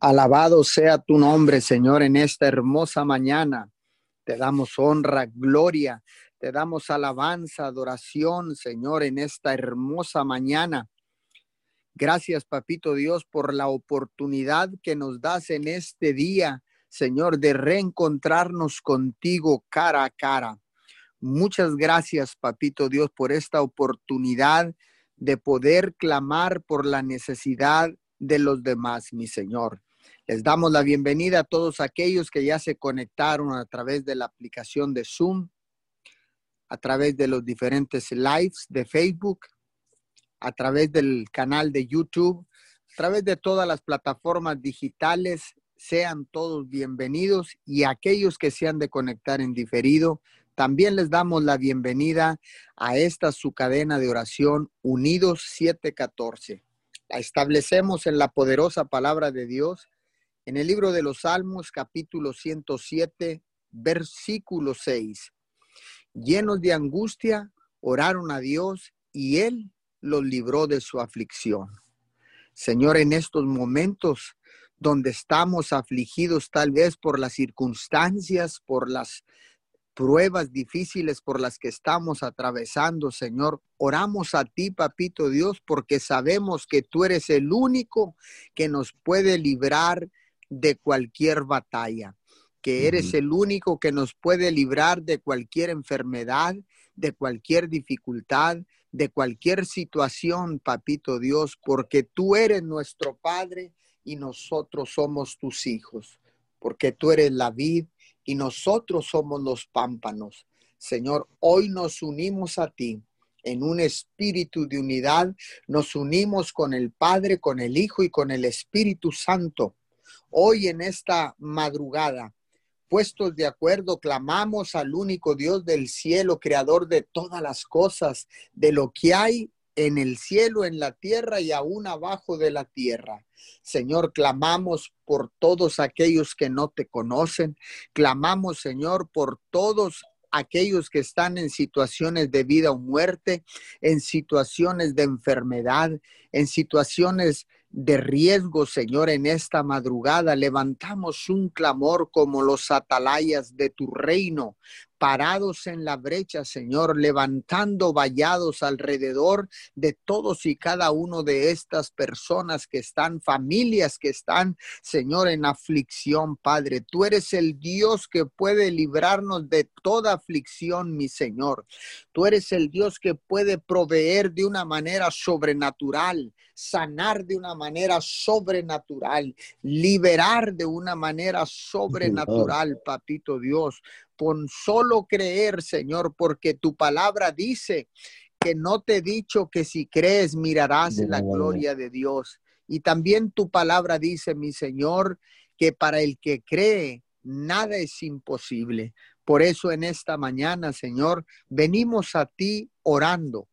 Alabado sea tu nombre, Señor, en esta hermosa mañana. Te damos honra, gloria, te damos alabanza, adoración, Señor, en esta hermosa mañana. Gracias, Papito Dios, por la oportunidad que nos das en este día, Señor, de reencontrarnos contigo cara a cara. Muchas gracias, Papito Dios, por esta oportunidad de poder clamar por la necesidad de los demás, mi Señor. Les damos la bienvenida a todos aquellos que ya se conectaron a través de la aplicación de Zoom, a través de los diferentes lives de Facebook, a través del canal de YouTube, a través de todas las plataformas digitales. Sean todos bienvenidos y aquellos que se han de conectar en diferido, también les damos la bienvenida a esta su cadena de oración Unidos 714. La establecemos en la poderosa palabra de Dios en el libro de los Salmos, capítulo 107, versículo 6. Llenos de angustia, oraron a Dios y Él los libró de su aflicción. Señor, en estos momentos donde estamos afligidos tal vez por las circunstancias, por las pruebas difíciles por las que estamos atravesando, Señor. Oramos a ti, Papito Dios, porque sabemos que tú eres el único que nos puede librar de cualquier batalla, que eres el único que nos puede librar de cualquier enfermedad, de cualquier dificultad, de cualquier situación, Papito Dios, porque tú eres nuestro Padre y nosotros somos tus hijos, porque tú eres la vid y nosotros somos los pámpanos. Señor, hoy nos unimos a ti en un espíritu de unidad, nos unimos con el Padre, con el Hijo y con el Espíritu Santo. Hoy en esta madrugada, puestos de acuerdo, clamamos al único Dios del cielo, creador de todas las cosas, de lo que hay en el cielo, en la tierra y aún abajo de la tierra. Señor, clamamos por todos aquellos que no te conocen. Clamamos, Señor, por todos aquellos que están en situaciones de vida o muerte, en situaciones de enfermedad, en situaciones de riesgo, Señor, en esta madrugada. Levantamos un clamor como los atalayas de tu reino parados en la brecha, Señor, levantando vallados alrededor de todos y cada uno de estas personas que están, familias que están, Señor, en aflicción, Padre. Tú eres el Dios que puede librarnos de toda aflicción, mi Señor. Tú eres el Dios que puede proveer de una manera sobrenatural, sanar de una manera sobrenatural, liberar de una manera sobrenatural, papito Dios con solo creer, Señor, porque tu palabra dice que no te he dicho que si crees mirarás la gloria de Dios. Y también tu palabra dice, mi Señor, que para el que cree, nada es imposible. Por eso en esta mañana, Señor, venimos a ti orando,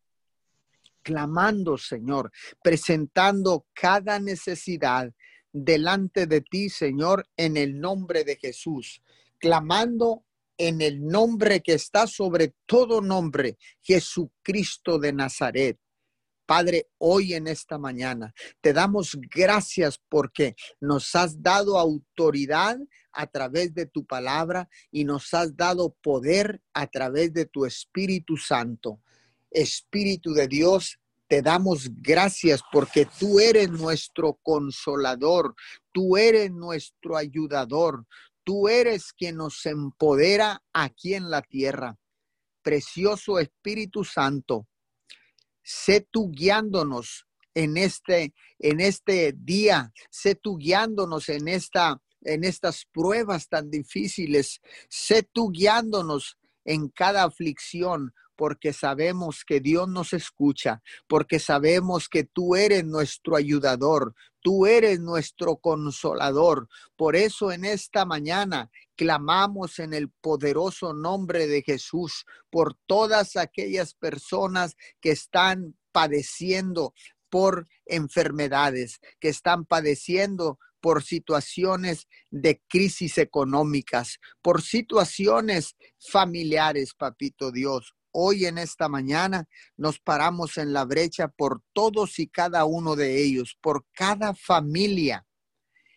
clamando, Señor, presentando cada necesidad delante de ti, Señor, en el nombre de Jesús, clamando en el nombre que está sobre todo nombre, Jesucristo de Nazaret. Padre, hoy en esta mañana te damos gracias porque nos has dado autoridad a través de tu palabra y nos has dado poder a través de tu Espíritu Santo. Espíritu de Dios, te damos gracias porque tú eres nuestro consolador, tú eres nuestro ayudador, Tú eres quien nos empodera aquí en la tierra. Precioso Espíritu Santo, sé tú guiándonos en este, en este día, sé tú guiándonos en esta en estas pruebas tan difíciles, sé tú guiándonos en cada aflicción, porque sabemos que Dios nos escucha, porque sabemos que tú eres nuestro ayudador, tú eres nuestro consolador. Por eso en esta mañana clamamos en el poderoso nombre de Jesús por todas aquellas personas que están padeciendo por enfermedades, que están padeciendo por situaciones de crisis económicas, por situaciones familiares, papito Dios hoy en esta mañana nos paramos en la brecha por todos y cada uno de ellos, por cada familia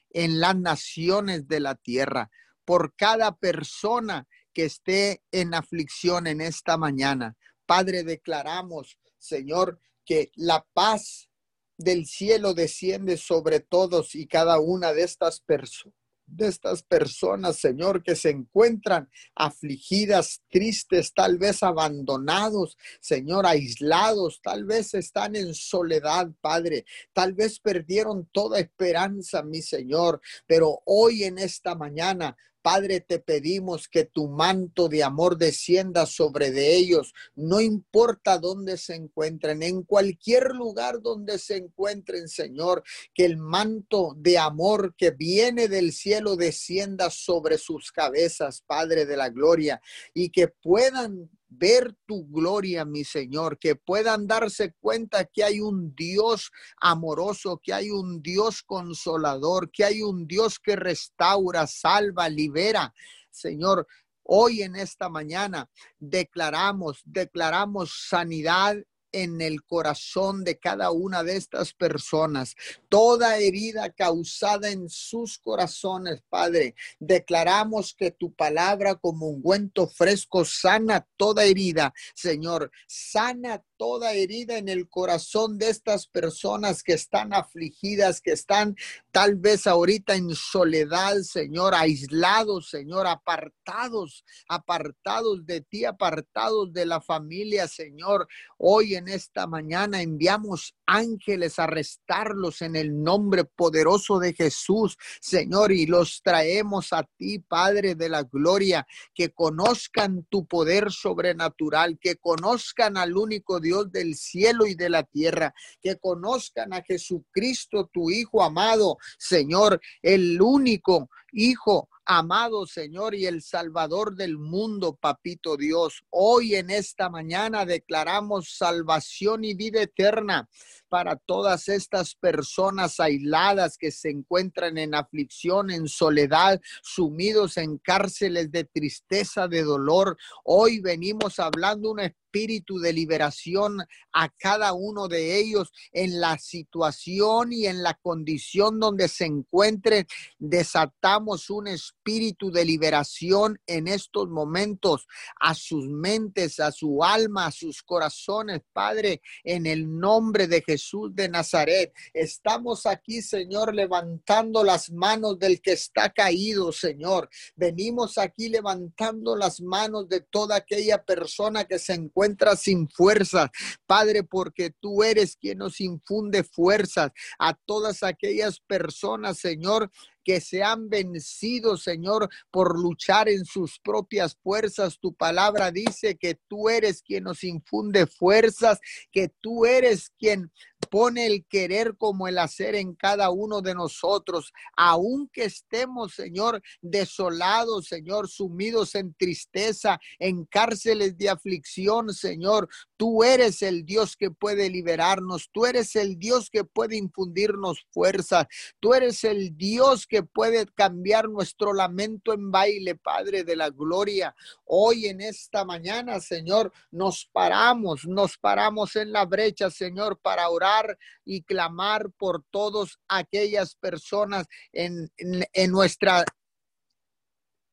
en las naciones de la tierra, por cada persona que esté en aflicción en esta mañana. Padre, declaramos, Señor, que la paz del cielo desciende sobre todos y cada una de estas personas de estas personas, Señor, que se encuentran afligidas, tristes, tal vez abandonados, Señor, aislados, tal vez están en soledad, Padre, tal vez perdieron toda esperanza, mi Señor, pero hoy en esta mañana Padre, te pedimos que tu manto de amor descienda sobre de ellos, no importa dónde se encuentren, en cualquier lugar donde se encuentren, Señor, que el manto de amor que viene del cielo descienda sobre sus cabezas, Padre de la gloria, y que puedan ver tu gloria, mi Señor, que puedan darse cuenta que hay un Dios amoroso, que hay un Dios consolador, que hay un Dios que restaura, salva, libera. Señor, hoy en esta mañana declaramos, declaramos sanidad en el corazón de cada una de estas personas. Toda herida causada en sus corazones, Padre, declaramos que tu palabra como un ungüento fresco sana toda herida, Señor. Sana toda herida en el corazón de estas personas que están afligidas, que están tal vez ahorita en soledad, Señor, aislados, Señor, apartados, apartados de ti, apartados de la familia, Señor. Hoy en esta mañana enviamos ángeles a arrestarlos en el nombre poderoso de Jesús, Señor, y los traemos a ti, Padre de la gloria, que conozcan tu poder sobrenatural, que conozcan al único Dios Dios del cielo y de la tierra, que conozcan a Jesucristo, tu Hijo amado, Señor, el único Hijo amado Señor y el Salvador del mundo, Papito Dios. Hoy en esta mañana declaramos salvación y vida eterna para todas estas personas aisladas que se encuentran en aflicción, en soledad, sumidos en cárceles de tristeza, de dolor. Hoy venimos hablando un espíritu de liberación a cada uno de ellos en la situación y en la condición donde se encuentren. Desatamos un espíritu de liberación en estos momentos a sus mentes, a su alma, a sus corazones, Padre, en el nombre de Jesús de Nazaret. Estamos aquí, Señor, levantando las manos del que está caído, Señor. Venimos aquí levantando las manos de toda aquella persona que se encuentra sin fuerzas, Padre, porque tú eres quien nos infunde fuerzas a todas aquellas personas, Señor, que se han vencido, Señor, por luchar en sus propias fuerzas. Tu palabra dice que tú eres quien nos infunde fuerzas, que tú eres quien pone el querer como el hacer en cada uno de nosotros, aunque estemos, Señor, desolados, Señor, sumidos en tristeza, en cárceles de aflicción, Señor. Tú eres el Dios que puede liberarnos, tú eres el Dios que puede infundirnos fuerza, tú eres el Dios que puede cambiar nuestro lamento en baile, Padre de la gloria. Hoy en esta mañana, Señor, nos paramos, nos paramos en la brecha, Señor, para orar y clamar por todas aquellas personas en, en, nuestra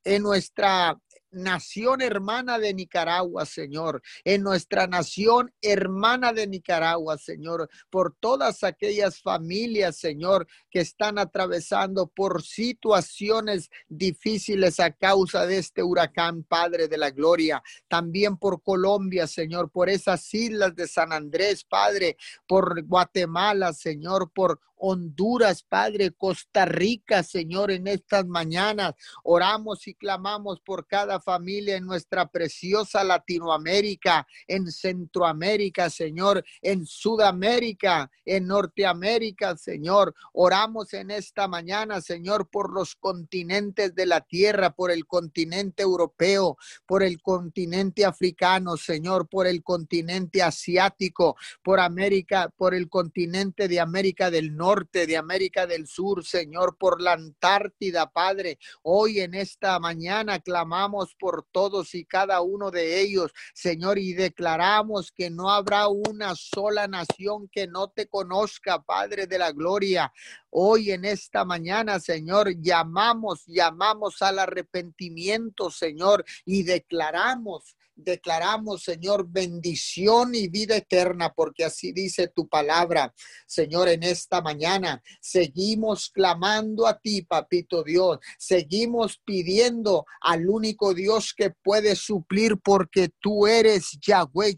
en nuestra nación hermana de Nicaragua, Señor, en nuestra nación hermana de Nicaragua, Señor, por todas aquellas familias, Señor, que están atravesando por situaciones difíciles a causa de este huracán, Padre de la Gloria, también por Colombia, Señor, por esas islas de San Andrés, Padre, por Guatemala, Señor, por Honduras, Padre, Costa Rica, Señor, en estas mañanas. Oramos y clamamos por cada familia en nuestra preciosa Latinoamérica, en Centroamérica, Señor, en Sudamérica, en Norteamérica, Señor. Oramos en esta mañana, Señor, por los continentes de la tierra, por el continente europeo, por el continente africano, Señor, por el continente asiático, por América, por el continente de América del Norte Norte, de América del Sur, Señor, por la Antártida, Padre. Hoy en esta mañana clamamos por todos y cada uno de ellos, Señor, y declaramos que no habrá una sola nación que no te conozca, Padre de la Gloria. Hoy en esta mañana, Señor, llamamos, llamamos al arrepentimiento, Señor, y declaramos declaramos, Señor, bendición y vida eterna, porque así dice tu palabra, Señor, en esta mañana. Seguimos clamando a ti, papito Dios. Seguimos pidiendo al único Dios que puede suplir, porque tú eres Yahweh.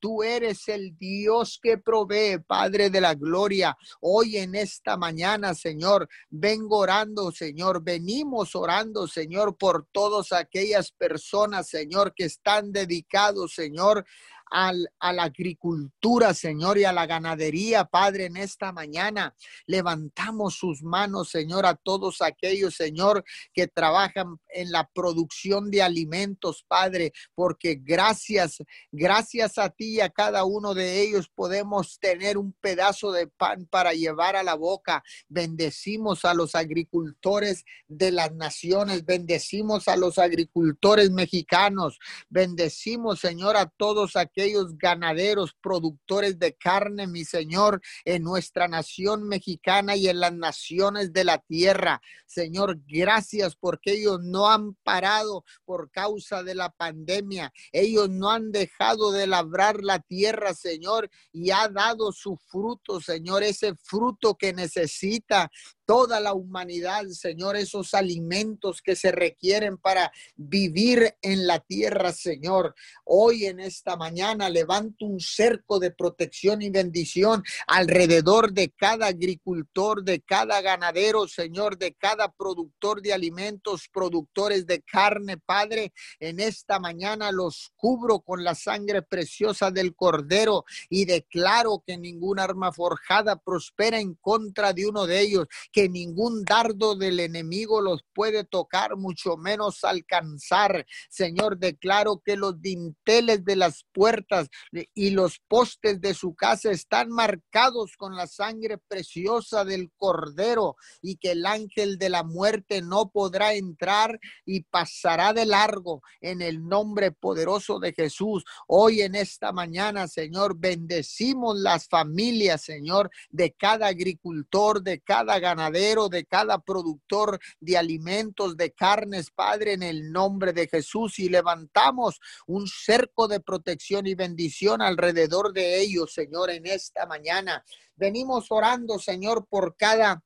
Tú eres el Dios que provee, Padre de la Gloria. Hoy en esta mañana, Señor, vengo orando, Señor. Venimos orando, Señor, por todas aquellas personas, Señor, que están dedicados, Señor, a la agricultura, Señor, y a la ganadería, Padre, en esta mañana. Levantamos sus manos, Señor, a todos aquellos, Señor, que trabajan en la producción de alimentos, Padre, porque gracias, gracias a ti y a cada uno de ellos podemos tener un pedazo de pan para llevar a la boca. Bendecimos a los agricultores de las naciones, bendecimos a los agricultores mexicanos, bendecimos, Señor, a todos aquellos aquellos ganaderos, productores de carne, mi Señor, en nuestra nación mexicana y en las naciones de la tierra. Señor, gracias porque ellos no han parado por causa de la pandemia. Ellos no han dejado de labrar la tierra, Señor, y ha dado su fruto, Señor, ese fruto que necesita toda la humanidad, Señor, esos alimentos que se requieren para vivir en la tierra, Señor. Hoy en esta mañana levanto un cerco de protección y bendición alrededor de cada agricultor, de cada ganadero, Señor, de cada productor de alimentos, productores de carne, Padre. En esta mañana los cubro con la sangre preciosa del Cordero y declaro que ningún arma forjada prospera en contra de uno de ellos ningún dardo del enemigo los puede tocar, mucho menos alcanzar. Señor, declaro que los dinteles de las puertas y los postes de su casa están marcados con la sangre preciosa del Cordero y que el ángel de la muerte no podrá entrar y pasará de largo en el nombre poderoso de Jesús. Hoy en esta mañana, Señor, bendecimos las familias, Señor, de cada agricultor, de cada ganadero de cada productor de alimentos, de carnes, Padre, en el nombre de Jesús. Y levantamos un cerco de protección y bendición alrededor de ellos, Señor, en esta mañana. Venimos orando, Señor, por cada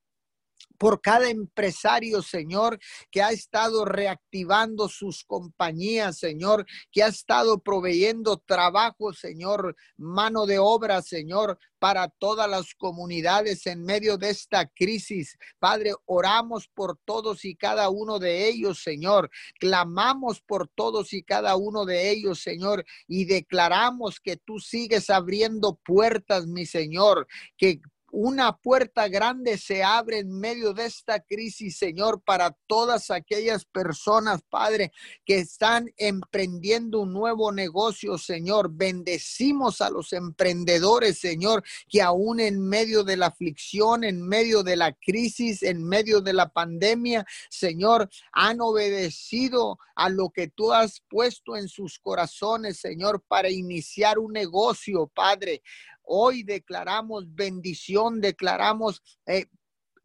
por cada empresario, Señor, que ha estado reactivando sus compañías, Señor, que ha estado proveyendo trabajo, Señor, mano de obra, Señor, para todas las comunidades en medio de esta crisis. Padre, oramos por todos y cada uno de ellos, Señor. Clamamos por todos y cada uno de ellos, Señor, y declaramos que tú sigues abriendo puertas, mi Señor, que una puerta grande se abre en medio de esta crisis, Señor, para todas aquellas personas, Padre, que están emprendiendo un nuevo negocio, Señor. Bendecimos a los emprendedores, Señor, que aún en medio de la aflicción, en medio de la crisis, en medio de la pandemia, Señor, han obedecido a lo que tú has puesto en sus corazones, Señor, para iniciar un negocio, Padre. Hoy declaramos bendición, declaramos eh,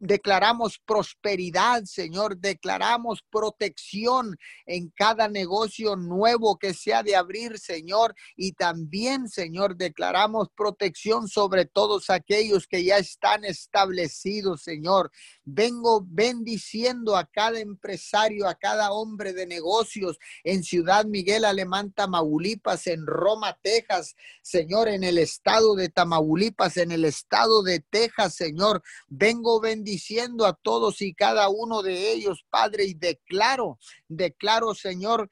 Declaramos prosperidad, Señor. Declaramos protección en cada negocio nuevo que sea de abrir, Señor. Y también, Señor, declaramos protección sobre todos aquellos que ya están establecidos, Señor. Vengo bendiciendo a cada empresario, a cada hombre de negocios en Ciudad Miguel Alemán, Tamaulipas, en Roma, Texas, Señor, en el estado de Tamaulipas, en el estado de Texas, Señor. Vengo bendiciendo diciendo a todos y cada uno de ellos, Padre, y declaro, declaro, Señor,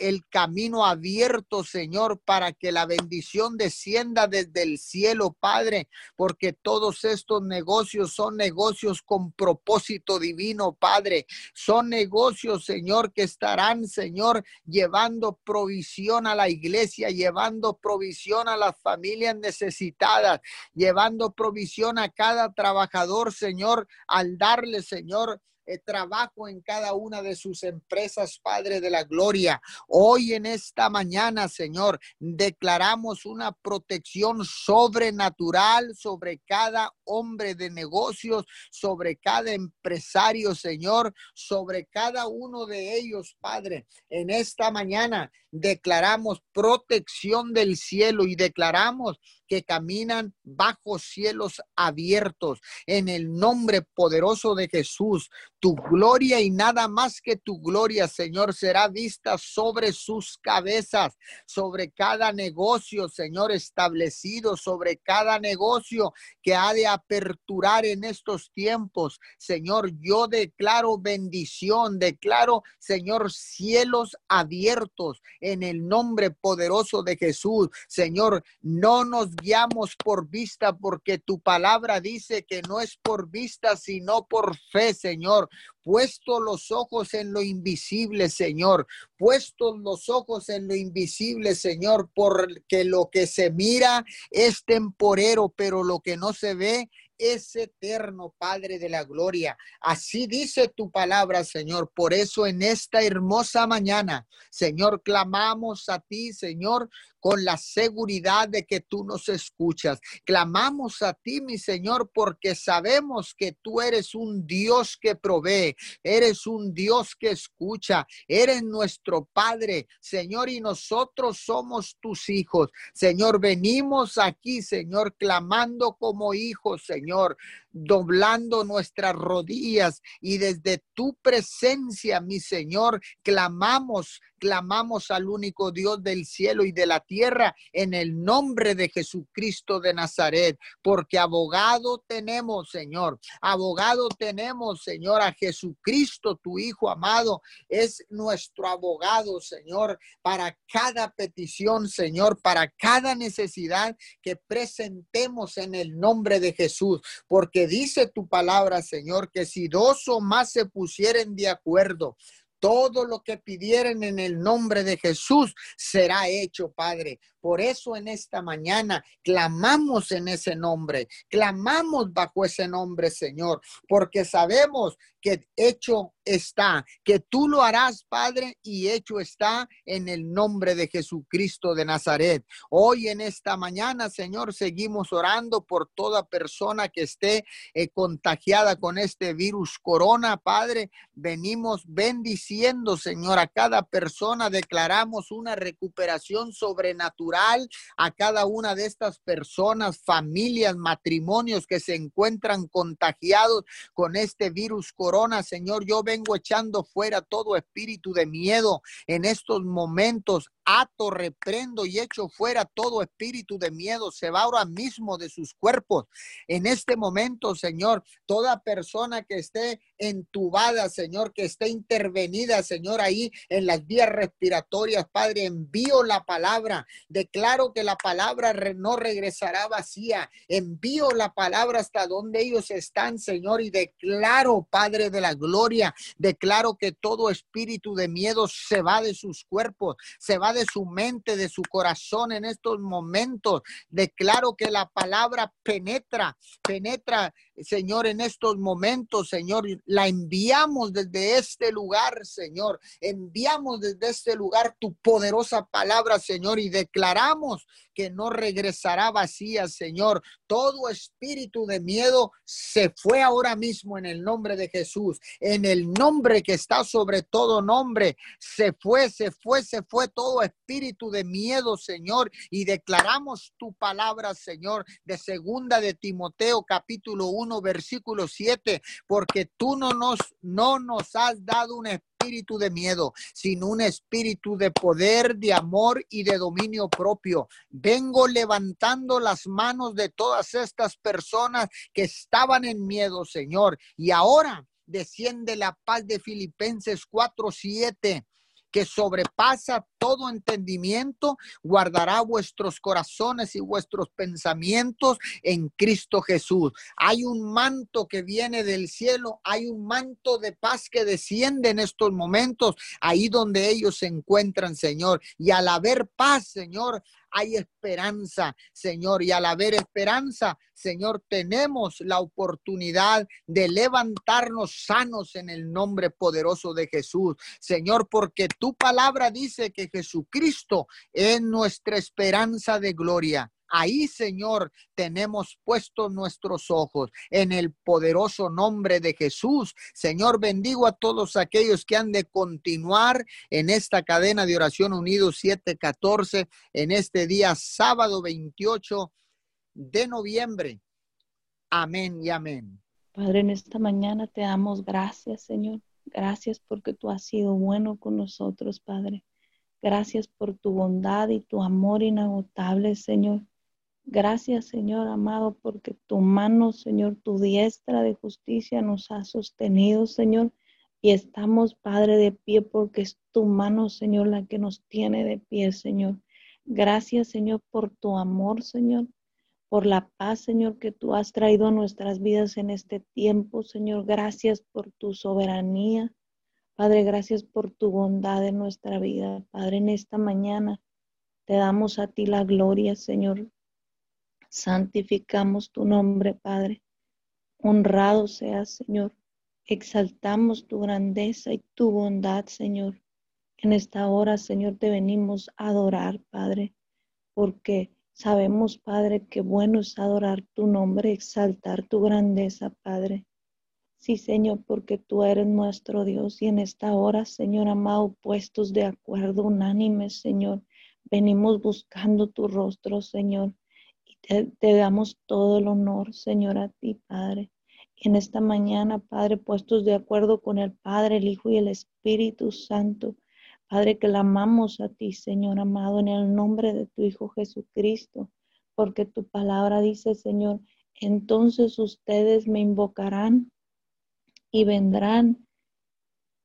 el camino abierto, Señor, para que la bendición descienda desde el cielo, Padre, porque todos estos negocios son negocios con propósito divino, Padre. Son negocios, Señor, que estarán, Señor, llevando provisión a la iglesia, llevando provisión a las familias necesitadas, llevando provisión a cada trabajador, Señor, al darle, Señor, eh, trabajo en cada una de sus empresas, Padre de la Gloria. Hoy en esta mañana, Señor, declaramos una protección sobrenatural sobre cada hombre de negocios, sobre cada empresario, Señor, sobre cada uno de ellos, Padre. En esta mañana declaramos protección del cielo y declaramos que caminan bajo cielos abiertos. En el nombre poderoso de Jesús, tu gloria y nada más que tu gloria, Señor, será vista sobre sus cabezas, sobre cada negocio, Señor, establecido, sobre cada negocio que ha de aperturar en estos tiempos. Señor, yo declaro bendición, declaro, Señor, cielos abiertos en el nombre poderoso de Jesús. Señor, no nos guiamos por vista porque tu palabra dice que no es por vista, sino por fe, Señor puesto los ojos en lo invisible, Señor, puesto los ojos en lo invisible, Señor, porque lo que se mira es temporero, pero lo que no se ve es eterno, Padre de la gloria. Así dice tu palabra, Señor. Por eso en esta hermosa mañana, Señor, clamamos a ti, Señor, con la seguridad de que tú nos escuchas. Clamamos a ti, mi Señor, porque sabemos que tú eres un Dios que provee, eres un Dios que escucha, eres nuestro Padre, Señor, y nosotros somos tus hijos. Señor, venimos aquí, Señor, clamando como hijos, Señor, Señor doblando nuestras rodillas y desde tu presencia, mi Señor, clamamos, clamamos al único Dios del cielo y de la tierra en el nombre de Jesucristo de Nazaret, porque abogado tenemos, Señor, abogado tenemos, Señor, a Jesucristo, tu Hijo amado, es nuestro abogado, Señor, para cada petición, Señor, para cada necesidad que presentemos en el nombre de Jesús, porque dice tu palabra, Señor, que si dos o más se pusieren de acuerdo, todo lo que pidieren en el nombre de Jesús será hecho, Padre. Por eso en esta mañana clamamos en ese nombre, clamamos bajo ese nombre, Señor, porque sabemos que hecho está, que tú lo harás, Padre, y hecho está en el nombre de Jesucristo de Nazaret. Hoy en esta mañana, Señor, seguimos orando por toda persona que esté eh, contagiada con este virus corona, Padre. Venimos bendiciendo, Señor, a cada persona, declaramos una recuperación sobrenatural a cada una de estas personas, familias, matrimonios que se encuentran contagiados con este virus corona. Señor, yo vengo echando fuera todo espíritu de miedo en estos momentos ato, reprendo y echo fuera todo espíritu de miedo. Se va ahora mismo de sus cuerpos. En este momento, Señor, toda persona que esté entubada, Señor, que esté intervenida, Señor, ahí en las vías respiratorias, Padre, envío la palabra. Declaro que la palabra no regresará vacía. Envío la palabra hasta donde ellos están, Señor, y declaro, Padre de la gloria, declaro que todo espíritu de miedo se va de sus cuerpos, se va de su mente, de su corazón en estos momentos. Declaro que la palabra penetra, penetra, Señor, en estos momentos, Señor. La enviamos desde este lugar, Señor. Enviamos desde este lugar tu poderosa palabra, Señor, y declaramos que no regresará vacía, Señor. Todo espíritu de miedo se fue ahora mismo en el nombre de Jesús, en el nombre que está sobre todo nombre. Se fue, se fue, se fue todo espíritu de miedo, Señor, y declaramos tu palabra, Señor, de segunda de Timoteo capítulo 1 versículo 7, porque tú no nos no nos has dado un espíritu de miedo, sino un espíritu de poder, de amor y de dominio propio. Vengo levantando las manos de todas estas personas que estaban en miedo, Señor. Y ahora desciende la paz de Filipenses 4:7 que sobrepasa todo entendimiento, guardará vuestros corazones y vuestros pensamientos en Cristo Jesús. Hay un manto que viene del cielo, hay un manto de paz que desciende en estos momentos, ahí donde ellos se encuentran, Señor. Y al haber paz, Señor, hay esperanza, Señor. Y al haber esperanza, Señor, tenemos la oportunidad de levantarnos sanos en el nombre poderoso de Jesús. Señor, porque tu palabra dice que Jesucristo es nuestra esperanza de gloria. Ahí, Señor, tenemos puestos nuestros ojos en el poderoso nombre de Jesús. Señor, bendigo a todos aquellos que han de continuar en esta cadena de oración unidos 714 en este día sábado 28 de noviembre. Amén y amén. Padre, en esta mañana te damos gracias, Señor. Gracias porque tú has sido bueno con nosotros, Padre. Gracias por tu bondad y tu amor inagotable, Señor. Gracias, Señor amado, porque tu mano, Señor, tu diestra de justicia nos ha sostenido, Señor. Y estamos, Padre, de pie porque es tu mano, Señor, la que nos tiene de pie, Señor. Gracias, Señor, por tu amor, Señor, por la paz, Señor, que tú has traído a nuestras vidas en este tiempo, Señor. Gracias por tu soberanía. Padre, gracias por tu bondad en nuestra vida. Padre, en esta mañana te damos a ti la gloria, Señor santificamos tu nombre, Padre. Honrado seas, Señor. Exaltamos tu grandeza y tu bondad, Señor. En esta hora, Señor, te venimos a adorar, Padre, porque sabemos, Padre, que bueno es adorar tu nombre, exaltar tu grandeza, Padre. Sí, Señor, porque tú eres nuestro Dios y en esta hora, Señor amado, puestos de acuerdo unánimes, Señor, venimos buscando tu rostro, Señor. Te, damos todo el honor, Señor, a ti, Padre. En esta mañana, Padre, puestos de acuerdo con el Padre, el Hijo y el Espíritu Santo, Padre, que amamos a ti, Señor amado, en el nombre de tu Hijo Jesucristo, porque tu palabra dice, Señor, entonces ustedes me invocarán y vendrán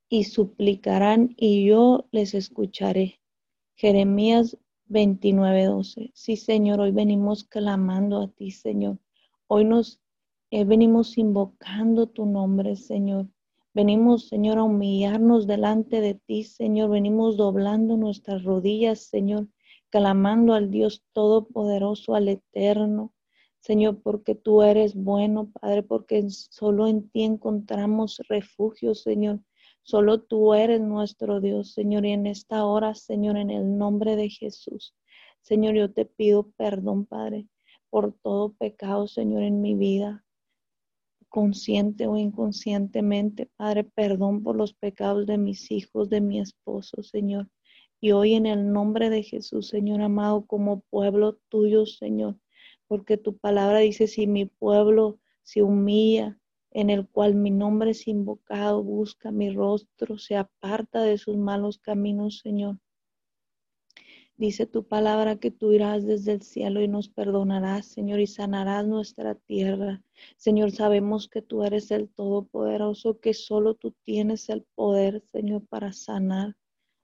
y suplicarán y yo les escucharé. Jeremías 29:12. Sí, Señor, hoy venimos clamando a ti, Señor. Hoy nos eh, venimos invocando tu nombre, Señor. Venimos, Señor, a humillarnos delante de ti, Señor. Venimos doblando nuestras rodillas, Señor, clamando al Dios Todopoderoso, al Eterno. Señor, porque tú eres bueno, Padre, porque solo en ti encontramos refugio, Señor. Solo tú eres nuestro Dios, Señor, y en esta hora, Señor, en el nombre de Jesús. Señor, yo te pido perdón, Padre, por todo pecado, Señor, en mi vida, consciente o inconscientemente, Padre, perdón por los pecados de mis hijos, de mi esposo, Señor. Y hoy en el nombre de Jesús, Señor amado, como pueblo tuyo, Señor, porque tu palabra dice, si mi pueblo se humilla, en el cual mi nombre es invocado, busca mi rostro, se aparta de sus malos caminos, Señor. Dice tu palabra que tú irás desde el cielo y nos perdonarás, Señor, y sanarás nuestra tierra. Señor, sabemos que tú eres el Todopoderoso, que solo tú tienes el poder, Señor, para sanar,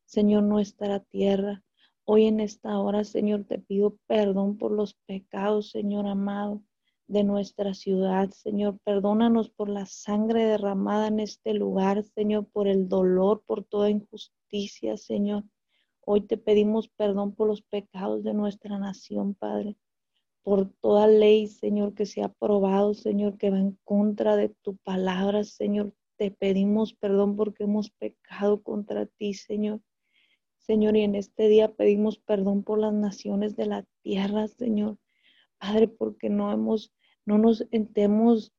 Señor, nuestra tierra. Hoy en esta hora, Señor, te pido perdón por los pecados, Señor amado de nuestra ciudad, Señor. Perdónanos por la sangre derramada en este lugar, Señor, por el dolor, por toda injusticia, Señor. Hoy te pedimos perdón por los pecados de nuestra nación, Padre, por toda ley, Señor, que se ha aprobado, Señor, que va en contra de tu palabra, Señor. Te pedimos perdón porque hemos pecado contra ti, Señor. Señor, y en este día pedimos perdón por las naciones de la tierra, Señor. Padre, porque no hemos no nos hemos,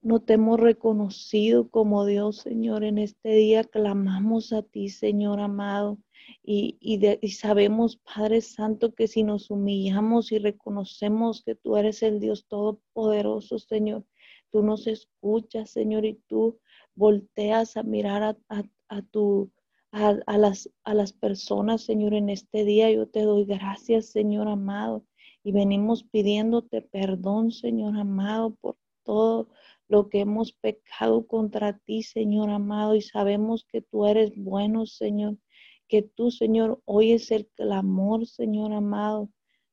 no te hemos reconocido como Dios, Señor. En este día clamamos a ti, Señor amado. Y, y, sabemos, Padre Santo, que si nos humillamos y reconocemos que tú eres el Dios Todopoderoso, Señor, tú nos escuchas, Señor, y tú volteas a mirar a, a, a tu, a, las, a las personas, Señor, en este día. Yo te doy gracias, Señor amado. Y venimos pidiéndote perdón, Señor amado, por todo lo que hemos pecado contra ti, Señor amado. Y sabemos que tú eres bueno, Señor. que tú, Señor, oyes el clamor, Señor amado,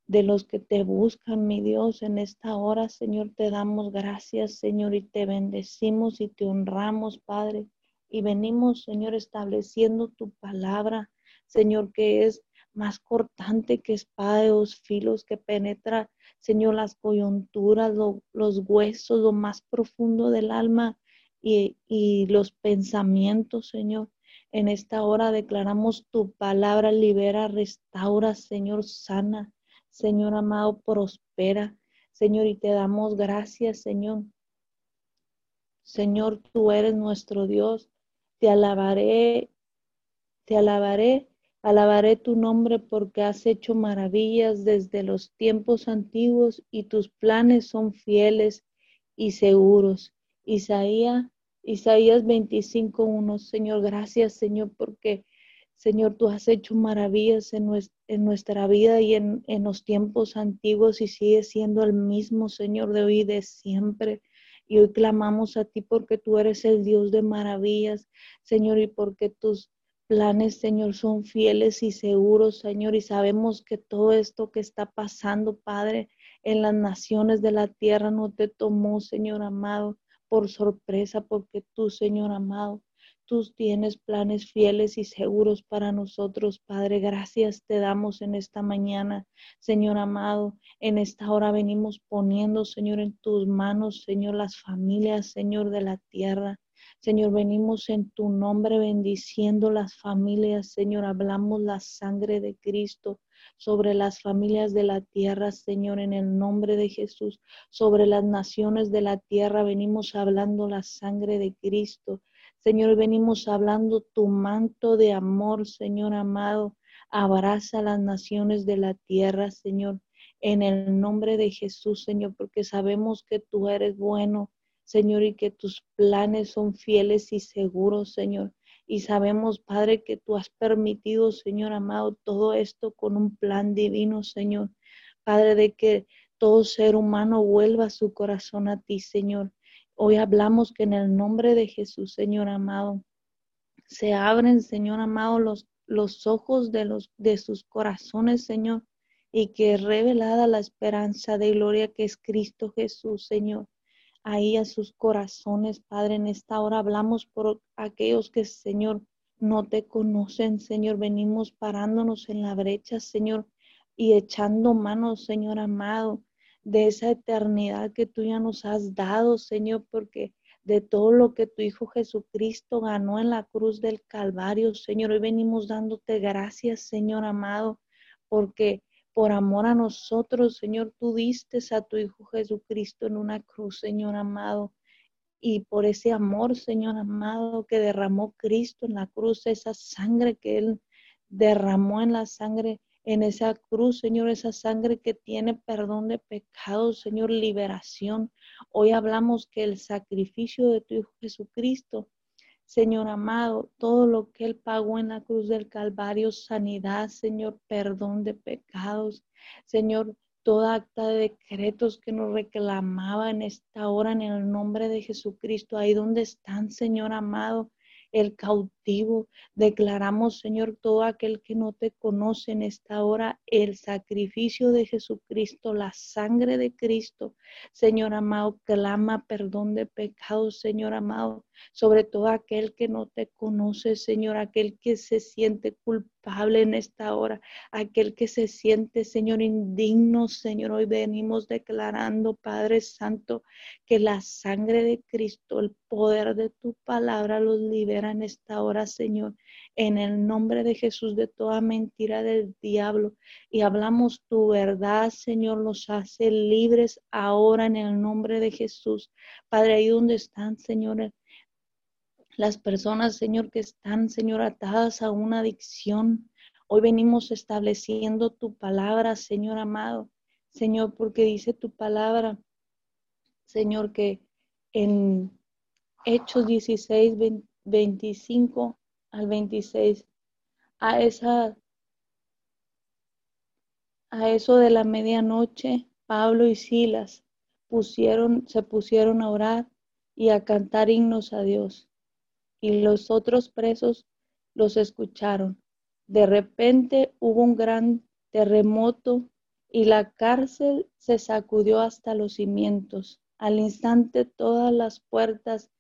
de los que te buscan, mi Dios, en esta hora, Señor, te damos gracias, Señor, y te bendecimos y te honramos, Padre. Y venimos, Señor, estableciendo tu palabra, Señor, que es más cortante que espada de dos filos, que penetra, Señor, las coyunturas, los huesos, lo más profundo del alma y, y los pensamientos, Señor. En esta hora declaramos tu palabra, libera, restaura, Señor, sana. Señor amado, prospera. Señor, y te damos gracias, Señor. Señor, tú eres nuestro Dios. Te alabaré, te alabaré, alabaré tu nombre porque has hecho maravillas desde los tiempos antiguos y tus planes son fieles y seguros. Isaías, Isaías 25.1. Señor, gracias, Señor, porque Señor, tú has hecho maravillas en nuestra, vida y en, en, los tiempos antiguos y sigues siendo el mismo, Señor, de hoy y de siempre. Y hoy clamamos a ti porque tú eres el Dios de maravillas, Señor, y porque tus planes, Señor, son fieles y seguros, Señor, y sabemos que todo esto que está pasando, Padre, en las naciones de la tierra no te tomó, Señor amado, por sorpresa, porque tú, Señor amado, tú tienes planes fieles y seguros para nosotros, Padre. Gracias te damos en esta mañana, Señor amado. En esta hora venimos poniendo, Señor, en tus manos, Señor, las familias, Señor, de la tierra. Señor, venimos en tu nombre bendiciendo las familias, Señor. Hablamos la sangre de Cristo sobre las familias de la tierra, Señor, en el nombre de Jesús. Sobre las naciones de la tierra venimos hablando la sangre de Cristo. Señor, venimos hablando tu manto de amor, Señor amado. Abraza las naciones de la tierra, Señor, en el nombre de Jesús, Señor, porque sabemos que tú eres bueno, Señor, y que tus planes son fieles y seguros, Señor. Y sabemos, Padre, que tú has permitido, Señor amado, todo esto con un plan divino, Señor. Padre, de que todo ser humano vuelva su corazón a ti, Señor. Hoy hablamos que en el nombre de Jesús, Señor amado, se abren, Señor amado, los, los ojos de, los, de sus corazones, Señor, y que revelada la esperanza de gloria que es Cristo Jesús, Señor. Ahí a sus corazones, Padre, en esta hora hablamos por aquellos que, Señor, no te conocen, Señor. Venimos parándonos en la brecha, Señor, y echando manos, Señor amado, de esa eternidad que tú ya nos has dado, Señor, porque de todo lo que tu Hijo Jesucristo ganó en la cruz del Calvario, Señor, hoy venimos dándote gracias, Señor amado, porque por amor a nosotros, Señor, tú diste a tu Hijo Jesucristo en una cruz, Señor amado. Y por ese amor, Señor amado, que derramó Cristo en la cruz, esa sangre que Él derramó en la sangre en esa cruz, Señor, esa sangre que tiene perdón de pecados, Señor, liberación. Hoy hablamos que el sacrificio de tu Hijo Jesucristo, Señor amado, todo lo que Él pagó en la cruz del Calvario, sanidad, Señor, perdón de pecados, Señor, toda acta de decretos que nos reclamaba en esta hora en el nombre de Jesucristo, ahí donde están, Señor amado, el cautivo. Declaramos, Señor, todo aquel que no te conoce en esta hora, el sacrificio de Jesucristo, la sangre de Cristo. Señor amado, clama perdón de pecados, Señor amado, sobre todo aquel que no te conoce, Señor, aquel que se siente culpable en esta hora, aquel que se siente, Señor, indigno, Señor. Hoy venimos declarando, Padre Santo, que la sangre de Cristo, el poder de tu palabra los libera en esta hora, Señor, en el nombre de Jesús, de toda mentira del diablo. Y hablamos tu verdad, Señor, los hace libres ahora en el nombre de Jesús. Padre, ahí donde están, Señor, las personas, Señor, que están, Señor, atadas a una adicción. Hoy venimos estableciendo tu palabra, Señor amado. Señor, porque dice tu palabra, Señor, que en Hechos 16, 25 al 26, a esa a eso de la medianoche, Pablo y Silas pusieron, se pusieron a orar y a cantar himnos a Dios y los otros presos los escucharon. De repente hubo un gran terremoto y la cárcel se sacudió hasta los cimientos. Al instante todas las puertas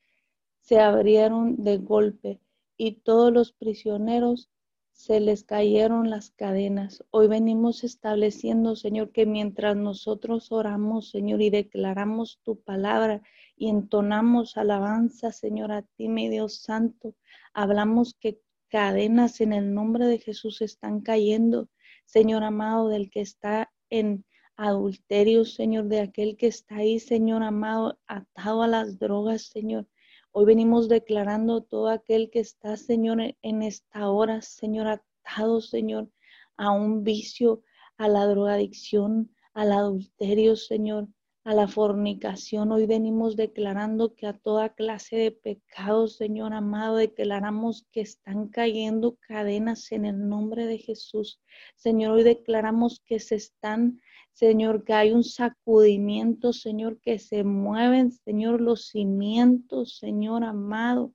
se abrieron de golpe y todos los prisioneros se les cayeron las cadenas. Hoy venimos estableciendo, Señor, que mientras nosotros oramos, Señor, y declaramos tu palabra y entonamos alabanza, Señor, a ti, mi Dios Santo, hablamos que cadenas en el nombre de Jesús están cayendo, Señor amado, del que está en adulterio, Señor, de aquel que está ahí, Señor amado, atado a las drogas, Señor. Hoy venimos declarando todo aquel que está, Señor, en esta hora, Señor, atado, Señor, a un vicio, a la drogadicción, al adulterio, Señor, a la fornicación. Hoy venimos declarando que a toda clase de pecados, Señor amado, declaramos que están cayendo cadenas en el nombre de Jesús. Señor, hoy declaramos que se están, Señor, que hay un sacudimiento, Señor, que se mueven, Señor, los cimientos, Señor amado.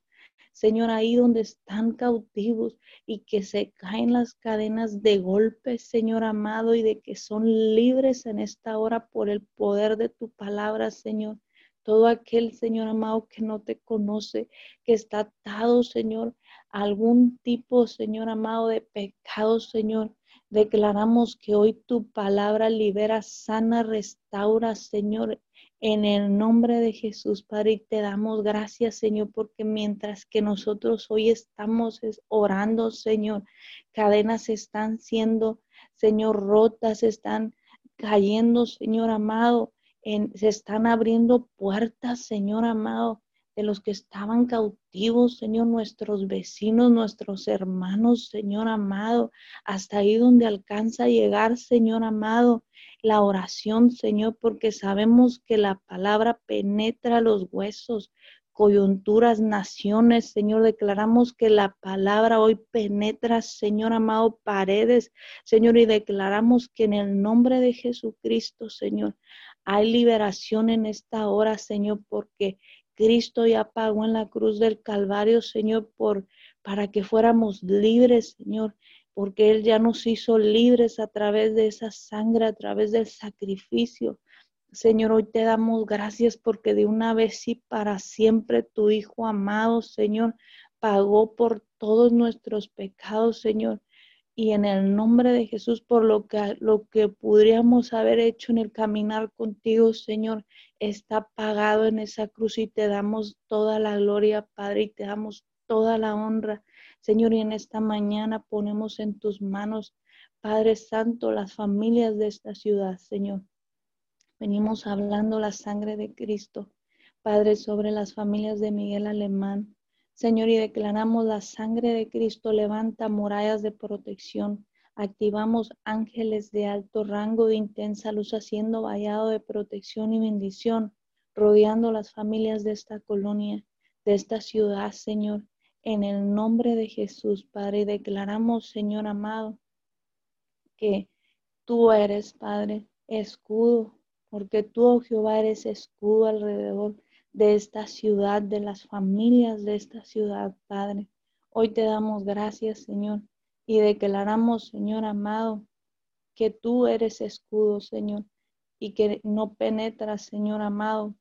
Señor, ahí donde están cautivos y que se caen las cadenas de golpe, Señor amado, y de que son libres en esta hora por el poder de tu palabra, Señor. Todo aquel, Señor amado, que no te conoce, que está atado, Señor, a algún tipo, Señor amado, de pecado, Señor. Declaramos que hoy tu palabra libera, sana, restaura, Señor, en el nombre de Jesús, Padre, y te damos gracias, Señor, porque mientras que nosotros hoy estamos orando, Señor, cadenas están siendo, Señor, rotas, están cayendo, Señor amado, se están abriendo puertas, Señor amado, de los que estaban cautivos, Señor, nuestros vecinos, nuestros hermanos, Señor amado, hasta ahí donde alcanza a llegar, Señor amado, la oración, Señor, porque sabemos que la palabra penetra los huesos, coyunturas, naciones, Señor. Declaramos que la palabra hoy penetra, Señor amado, paredes, Señor, y declaramos que en el nombre de Jesucristo, Señor, hay liberación en esta hora, Señor, porque Cristo ya pagó en la cruz del Calvario, Señor, por para que fuéramos libres, Señor, porque Él ya nos hizo libres a través de esa sangre, a través del sacrificio. Señor, hoy te damos gracias porque de una vez y para siempre tu Hijo amado, Señor, pagó por todos nuestros pecados, Señor. Y en el nombre de Jesús, por lo que, lo que podríamos haber hecho en el caminar contigo, Señor, está pagado en esa cruz y te damos toda la gloria, Padre, y te damos toda la honra. Señor, y en esta mañana ponemos en tus manos, Padre Santo, las familias de esta ciudad, Señor. Venimos hablando la sangre de Cristo, Padre, sobre las familias de Miguel Alemán, Señor, y declaramos la sangre de Cristo levanta murallas de protección. Activamos ángeles de alto rango de intensa luz haciendo vallado de protección y bendición, rodeando las familias de esta colonia, de esta ciudad, Señor. En el nombre de Jesús, Padre, declaramos, Señor amado, que tú eres, Padre, escudo, porque tú, oh Jehová, eres escudo alrededor de esta ciudad, de las familias de esta ciudad, Padre. Hoy te damos gracias, Señor, y declaramos, Señor amado, que tú eres escudo, Señor, y que no penetras, Señor amado,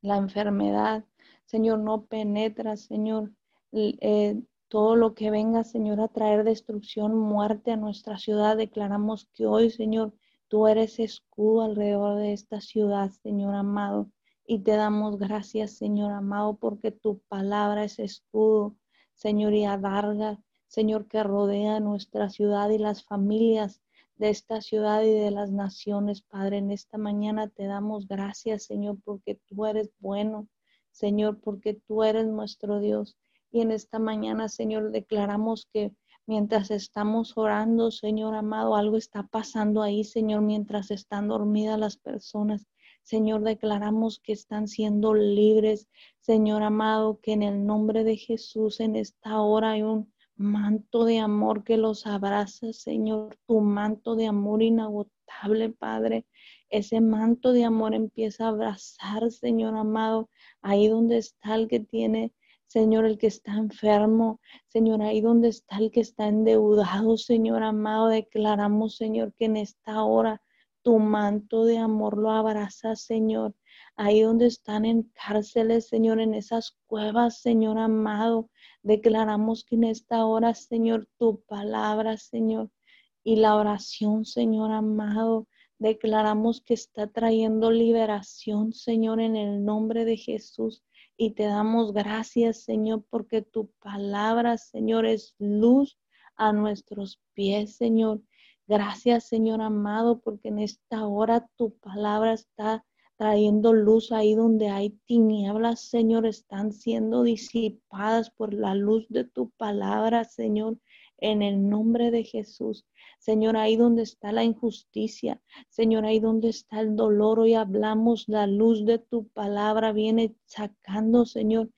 la enfermedad. Señor, no penetra, Señor, eh, todo lo que venga, Señor, a traer destrucción, muerte a nuestra ciudad. Declaramos que hoy, Señor, tú eres escudo alrededor de esta ciudad, Señor amado. Y te damos gracias, Señor amado, porque tu palabra es escudo, Señor, y adarga, Señor, que rodea nuestra ciudad y las familias de esta ciudad y de las naciones, Padre. En esta mañana te damos gracias, Señor, porque tú eres bueno, Señor, porque tú eres nuestro Dios. Y en esta mañana, Señor, declaramos que mientras estamos orando, Señor amado, algo está pasando ahí, Señor, mientras están dormidas las personas. Señor, declaramos que están siendo libres. Señor amado, que en el nombre de Jesús en esta hora hay un manto de amor que los abraza, Señor, tu manto de amor inagotable, Padre. Ese manto de amor empieza a abrazar, Señor amado, ahí donde está el que tiene, Señor, el que está enfermo, Señor, ahí donde está el que está endeudado, Señor amado, declaramos, Señor, que en esta hora tu manto de amor lo abraza, Señor. Ahí donde están en cárceles, Señor, en esas cuevas, Señor amado, declaramos que en esta hora, Señor, tu palabra, Señor, y la oración, Señor amado, declaramos que está trayendo liberación, Señor, en el nombre de Jesús. Y te damos gracias, Señor, porque tu palabra, Señor, es luz a nuestros pies, Señor. Gracias, Señor amado, porque en esta hora tu palabra está trayendo luz ahí donde hay tinieblas, Señor, están siendo disipadas por la luz de tu palabra, Señor en el nombre de Jesús. Señor, ahí donde está la injusticia, Señor, ahí donde está el dolor, hoy hablamos, la luz de tu palabra viene sacando, Señor,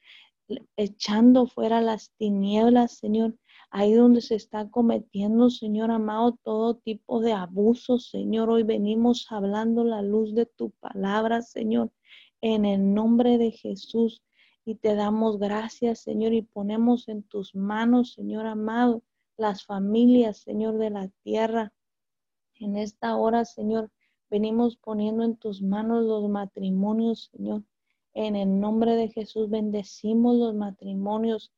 echando fuera las tinieblas, Señor, ahí donde se está cometiendo, Señor amado, todo tipo de abusos, Señor, hoy venimos hablando la luz de tu palabra, Señor, en el nombre de Jesús. Y te damos gracias, Señor, y ponemos en tus manos, Señor amado, las familias, Señor, de la tierra. En esta hora, Señor, venimos poniendo en tus manos los matrimonios, Señor. En el nombre de Jesús bendecimos los matrimonios.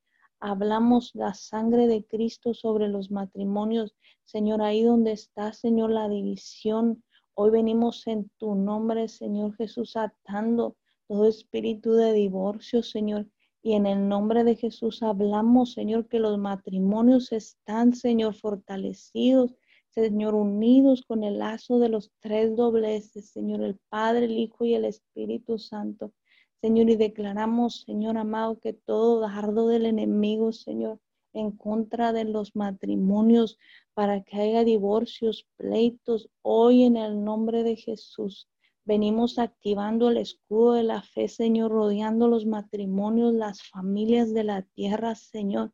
Hablamos la sangre de Cristo sobre los matrimonios. Señor, ahí donde está, Señor, la división. Hoy venimos en tu nombre, Señor Jesús, atando todo espíritu de divorcio, Señor. Y en el nombre de Jesús hablamos, Señor, que los matrimonios están, Señor, fortalecidos, Señor, unidos con el lazo de los tres dobleces, Señor, el Padre, el Hijo y el Espíritu Santo. Señor, y declaramos, Señor amado, que todo dardo del enemigo, Señor, en contra de los matrimonios, para que haya divorcios, pleitos, hoy en el nombre de Jesús. Venimos activando el escudo de la fe, Señor, rodeando los matrimonios, las familias de la tierra, Señor.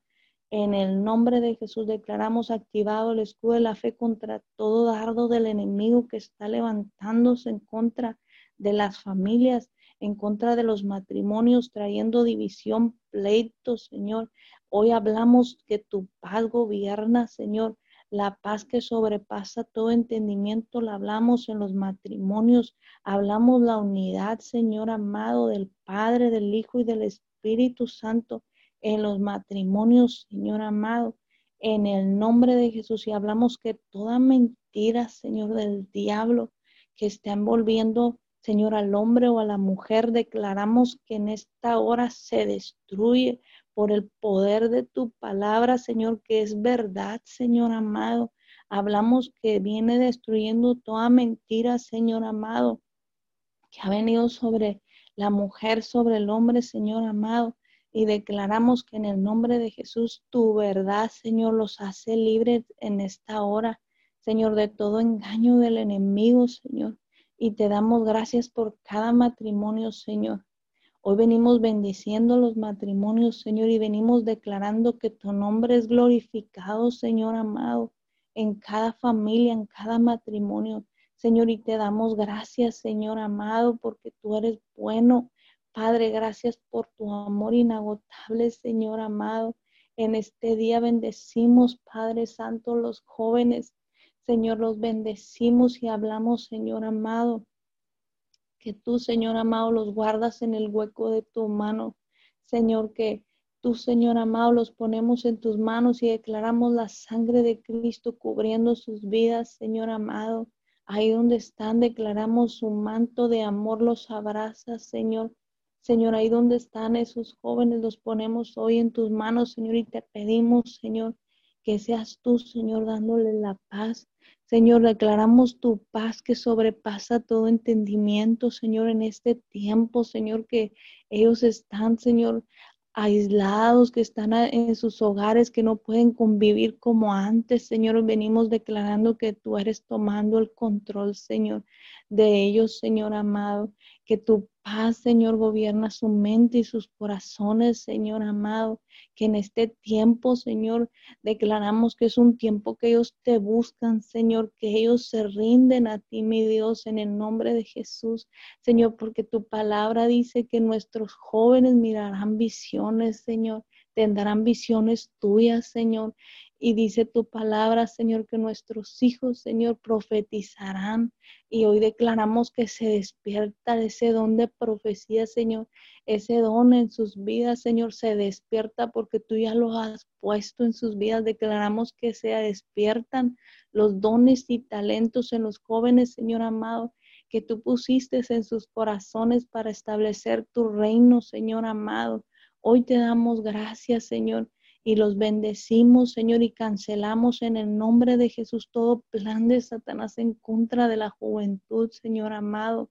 En el nombre de Jesús declaramos activado el escudo de la fe contra todo dardo del enemigo que está levantándose en contra de las familias, en contra de los matrimonios, trayendo división, pleitos, Señor. Hoy hablamos que tu paz gobierna, Señor. La paz que sobrepasa todo entendimiento la hablamos en los matrimonios, hablamos la unidad, Señor amado, del Padre, del Hijo y del Espíritu Santo en los matrimonios, Señor amado, en el nombre de Jesús. Y hablamos que toda mentira, Señor, del diablo que está envolviendo, Señor, al hombre o a la mujer, declaramos que en esta hora se destruye por el poder de tu palabra, Señor, que es verdad, Señor amado. Hablamos que viene destruyendo toda mentira, Señor amado, que ha venido sobre la mujer, sobre el hombre, Señor amado. Y declaramos que en el nombre de Jesús tu verdad, Señor, los hace libres en esta hora, Señor, de todo engaño del enemigo, Señor. Y te damos gracias por cada matrimonio, Señor. Hoy venimos bendiciendo los matrimonios, Señor, y venimos declarando que tu nombre es glorificado, Señor amado, en cada familia, en cada matrimonio. Señor, y te damos gracias, Señor amado, porque tú eres bueno. Padre, gracias por tu amor inagotable, Señor amado. En este día bendecimos, Padre Santo, los jóvenes. Señor, los bendecimos y hablamos, Señor amado, que tú, Señor amado, los guardas en el hueco de tu mano. Señor, que tú, Señor amado, los ponemos en tus manos y declaramos la sangre de Cristo cubriendo sus vidas, Señor amado. Ahí donde están, declaramos su manto de amor, los abraza, Señor. Señor, ahí donde están esos jóvenes, los ponemos hoy en tus manos, Señor, y te pedimos, Señor, que seas tú, Señor, dándole la paz, Señor, declaramos tu paz que sobrepasa todo entendimiento, Señor, en este tiempo, Señor, que ellos están, Señor, aislados, que están en sus hogares, que no pueden convivir como antes, Señor. Venimos declarando que tú eres tomando el control, Señor. De ellos, Señor amado. Que tu paz, Señor, gobierna su mente y sus corazones, Señor amado. Que en este tiempo, Señor, declaramos que es un tiempo que ellos te buscan, Señor, que ellos se rinden a ti, mi Dios, en el nombre de Jesús, Señor, porque tu palabra dice que nuestros jóvenes mirarán visiones, Señor tendrán visiones tuyas, Señor. Y dice tu palabra, Señor, que nuestros hijos, Señor, profetizarán. Y hoy declaramos que se despierta ese don de profecía, Señor. Ese don en sus vidas, Señor, se despierta porque tú ya lo has puesto en sus vidas. Declaramos que se despiertan los dones y talentos en los jóvenes, Señor amado que tú pusiste en sus corazones para establecer tu reino, Señor amado. Hoy te damos gracias, Señor, y los bendecimos, Señor, y cancelamos en el nombre de Jesús todo plan de Satanás en contra de la juventud, Señor amado,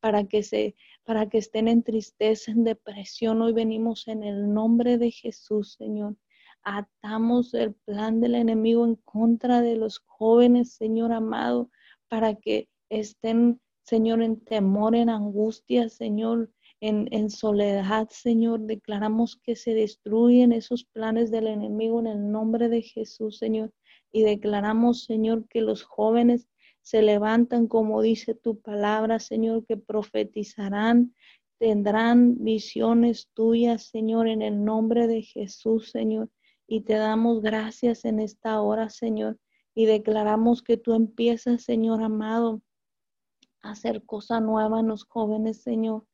para que se para que estén en tristeza, en depresión. Hoy venimos en el nombre de Jesús, Señor. Atamos el plan del enemigo en contra de los jóvenes, Señor amado, para que estén, Señor, en temor, en angustia, Señor, en, soledad, Señor. Declaramos que se destruyen esos planes del enemigo en el nombre de Jesús, Señor. Y declaramos, Señor, que los jóvenes se levantan, como dice tu palabra, Señor, que profetizarán, tendrán visiones tuyas, Señor, en el nombre de Jesús, Señor. Y te damos gracias en esta hora, Señor. Y declaramos que tú empiezas, Señor amado, a hacer cosa nueva en los jóvenes, Señor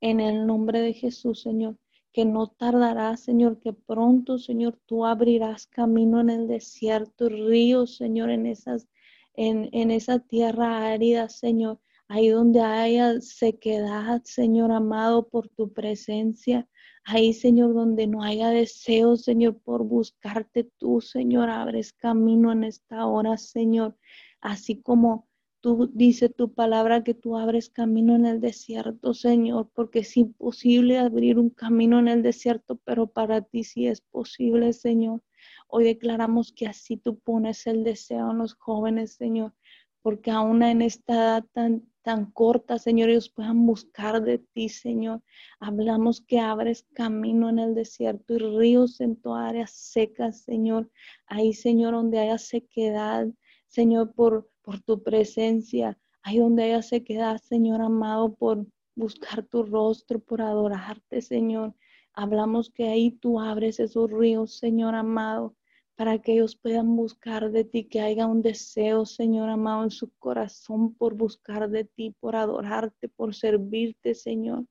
en el nombre de Jesús, Señor, que no tardará, Señor, que pronto, Señor, tú abrirás camino en el desierto, ríos, Señor, en esas, en, en esa tierra árida, Señor, ahí donde haya sequedad, Señor amado, por tu presencia. Ahí, Señor, donde no haya deseo, Señor, por buscarte tú, Señor, abres camino en esta hora, Señor. Así como Tú dice tu palabra que tú abres camino en el desierto, Señor, porque es imposible abrir un camino en el desierto, pero para ti sí es posible, Señor. Hoy declaramos que así tú pones el deseo en los jóvenes, Señor, porque aún en esta edad tan, tan corta, Señor, ellos puedan buscar de ti, Señor. Hablamos que abres camino en el desierto y ríos en toda áreas secas, Señor. Ahí, Señor, donde haya sequedad, Señor, por por tu presencia, ahí donde ella se queda, Señor amado, por buscar tu rostro, por adorarte, Señor. Hablamos que ahí tú abres esos ríos, Señor amado, para que ellos puedan buscar de ti, que haya un deseo, Señor amado, en su corazón por buscar de ti, por adorarte, por servirte, Señor,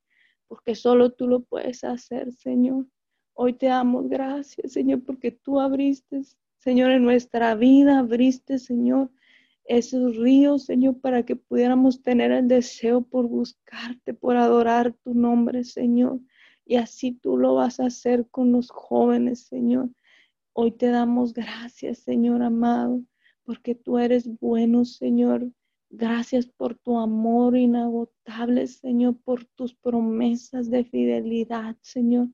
porque solo tú lo puedes hacer, Señor. Hoy te damos gracias, Señor, porque tú abriste, Señor, en nuestra vida, abriste, Señor, esos ríos, Señor, para que pudiéramos tener el deseo por buscarte, por adorar tu nombre, Señor. Y así tú lo vas a hacer con los jóvenes, Señor. Hoy te damos gracias, Señor amado, porque tú eres bueno, Señor. Gracias por tu amor inagotable, Señor, por tus promesas de fidelidad, Señor,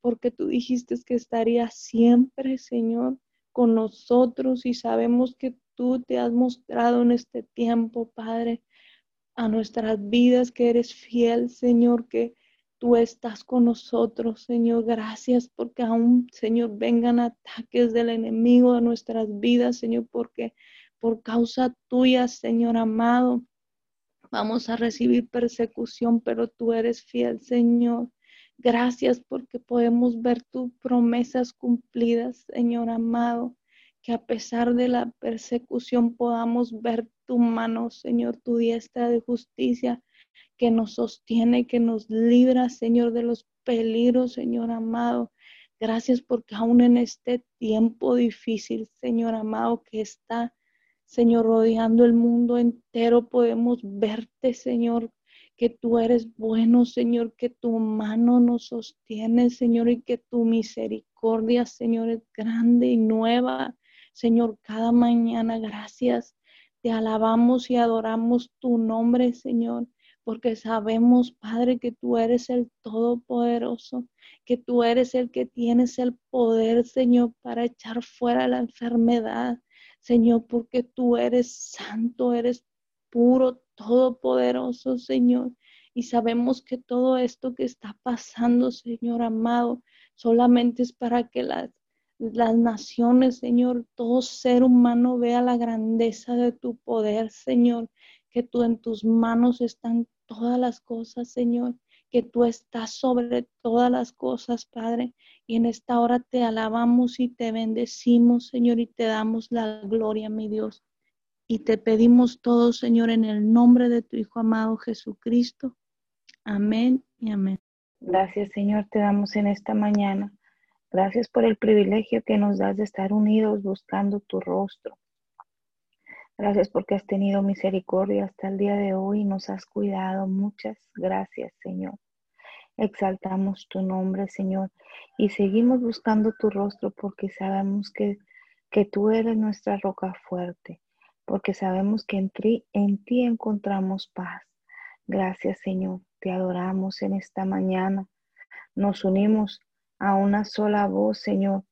porque tú dijiste que estarías siempre, Señor, con nosotros y sabemos que tú te has mostrado en este tiempo, Padre, a nuestras vidas, que eres fiel, Señor, que tú estás con nosotros, Señor. Gracias porque aún, Señor, vengan ataques del enemigo a nuestras vidas, Señor, porque por causa tuya, Señor amado, vamos a recibir persecución, pero tú eres fiel, Señor. Gracias porque podemos ver tus promesas cumplidas, Señor amado que a pesar de la persecución podamos ver tu mano, Señor, tu diestra de justicia que nos sostiene, que nos libra, Señor, de los peligros, Señor amado. Gracias porque aún en este tiempo difícil, Señor amado, que está, Señor, rodeando el mundo entero, podemos verte, Señor, que tú eres bueno, Señor, que tu mano nos sostiene, Señor, y que tu misericordia, Señor, es grande y nueva. Señor, cada mañana, gracias. Te alabamos y adoramos tu nombre, Señor, porque sabemos, Padre, que tú eres el Todopoderoso, que tú eres el que tienes el poder, Señor, para echar fuera la enfermedad, Señor, porque tú eres santo, eres puro, todopoderoso, Señor. Y sabemos que todo esto que está pasando, Señor amado, solamente es para que las, las naciones, Señor, todo ser humano vea la grandeza de tu poder, Señor, que tú en tus manos están todas las cosas, Señor, que tú estás sobre todas las cosas, Padre. Y en esta hora te alabamos y te bendecimos, Señor, y te damos la gloria, mi Dios. Y te pedimos todo, Señor, en el nombre de tu Hijo amado Jesucristo. Amén y amén. Gracias, Señor, te damos en esta mañana. Gracias por el privilegio que nos das de estar unidos buscando tu rostro. Gracias porque has tenido misericordia hasta el día de hoy y nos has cuidado. Muchas gracias, Señor. Exaltamos tu nombre, Señor, y seguimos buscando tu rostro porque sabemos que, que tú eres nuestra roca fuerte, porque sabemos que en en ti encontramos paz. Gracias, Señor. Te adoramos en esta mañana. Nos unimos a una sola voz, Señor,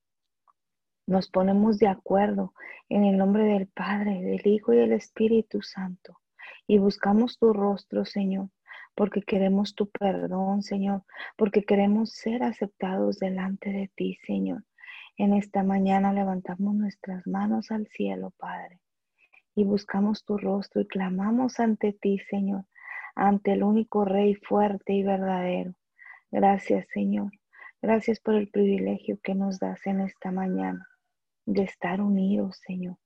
nos ponemos de acuerdo en el nombre del Padre, del Hijo y del Espíritu Santo y buscamos tu rostro, Señor, porque queremos tu perdón, Señor, porque queremos ser aceptados delante de ti, Señor. En esta mañana levantamos nuestras manos al cielo, Padre, y buscamos tu rostro y clamamos ante ti, Señor, ante el único Rey fuerte y verdadero. Gracias, Señor. Gracias por el privilegio que nos das en esta mañana de estar unidos, Señor,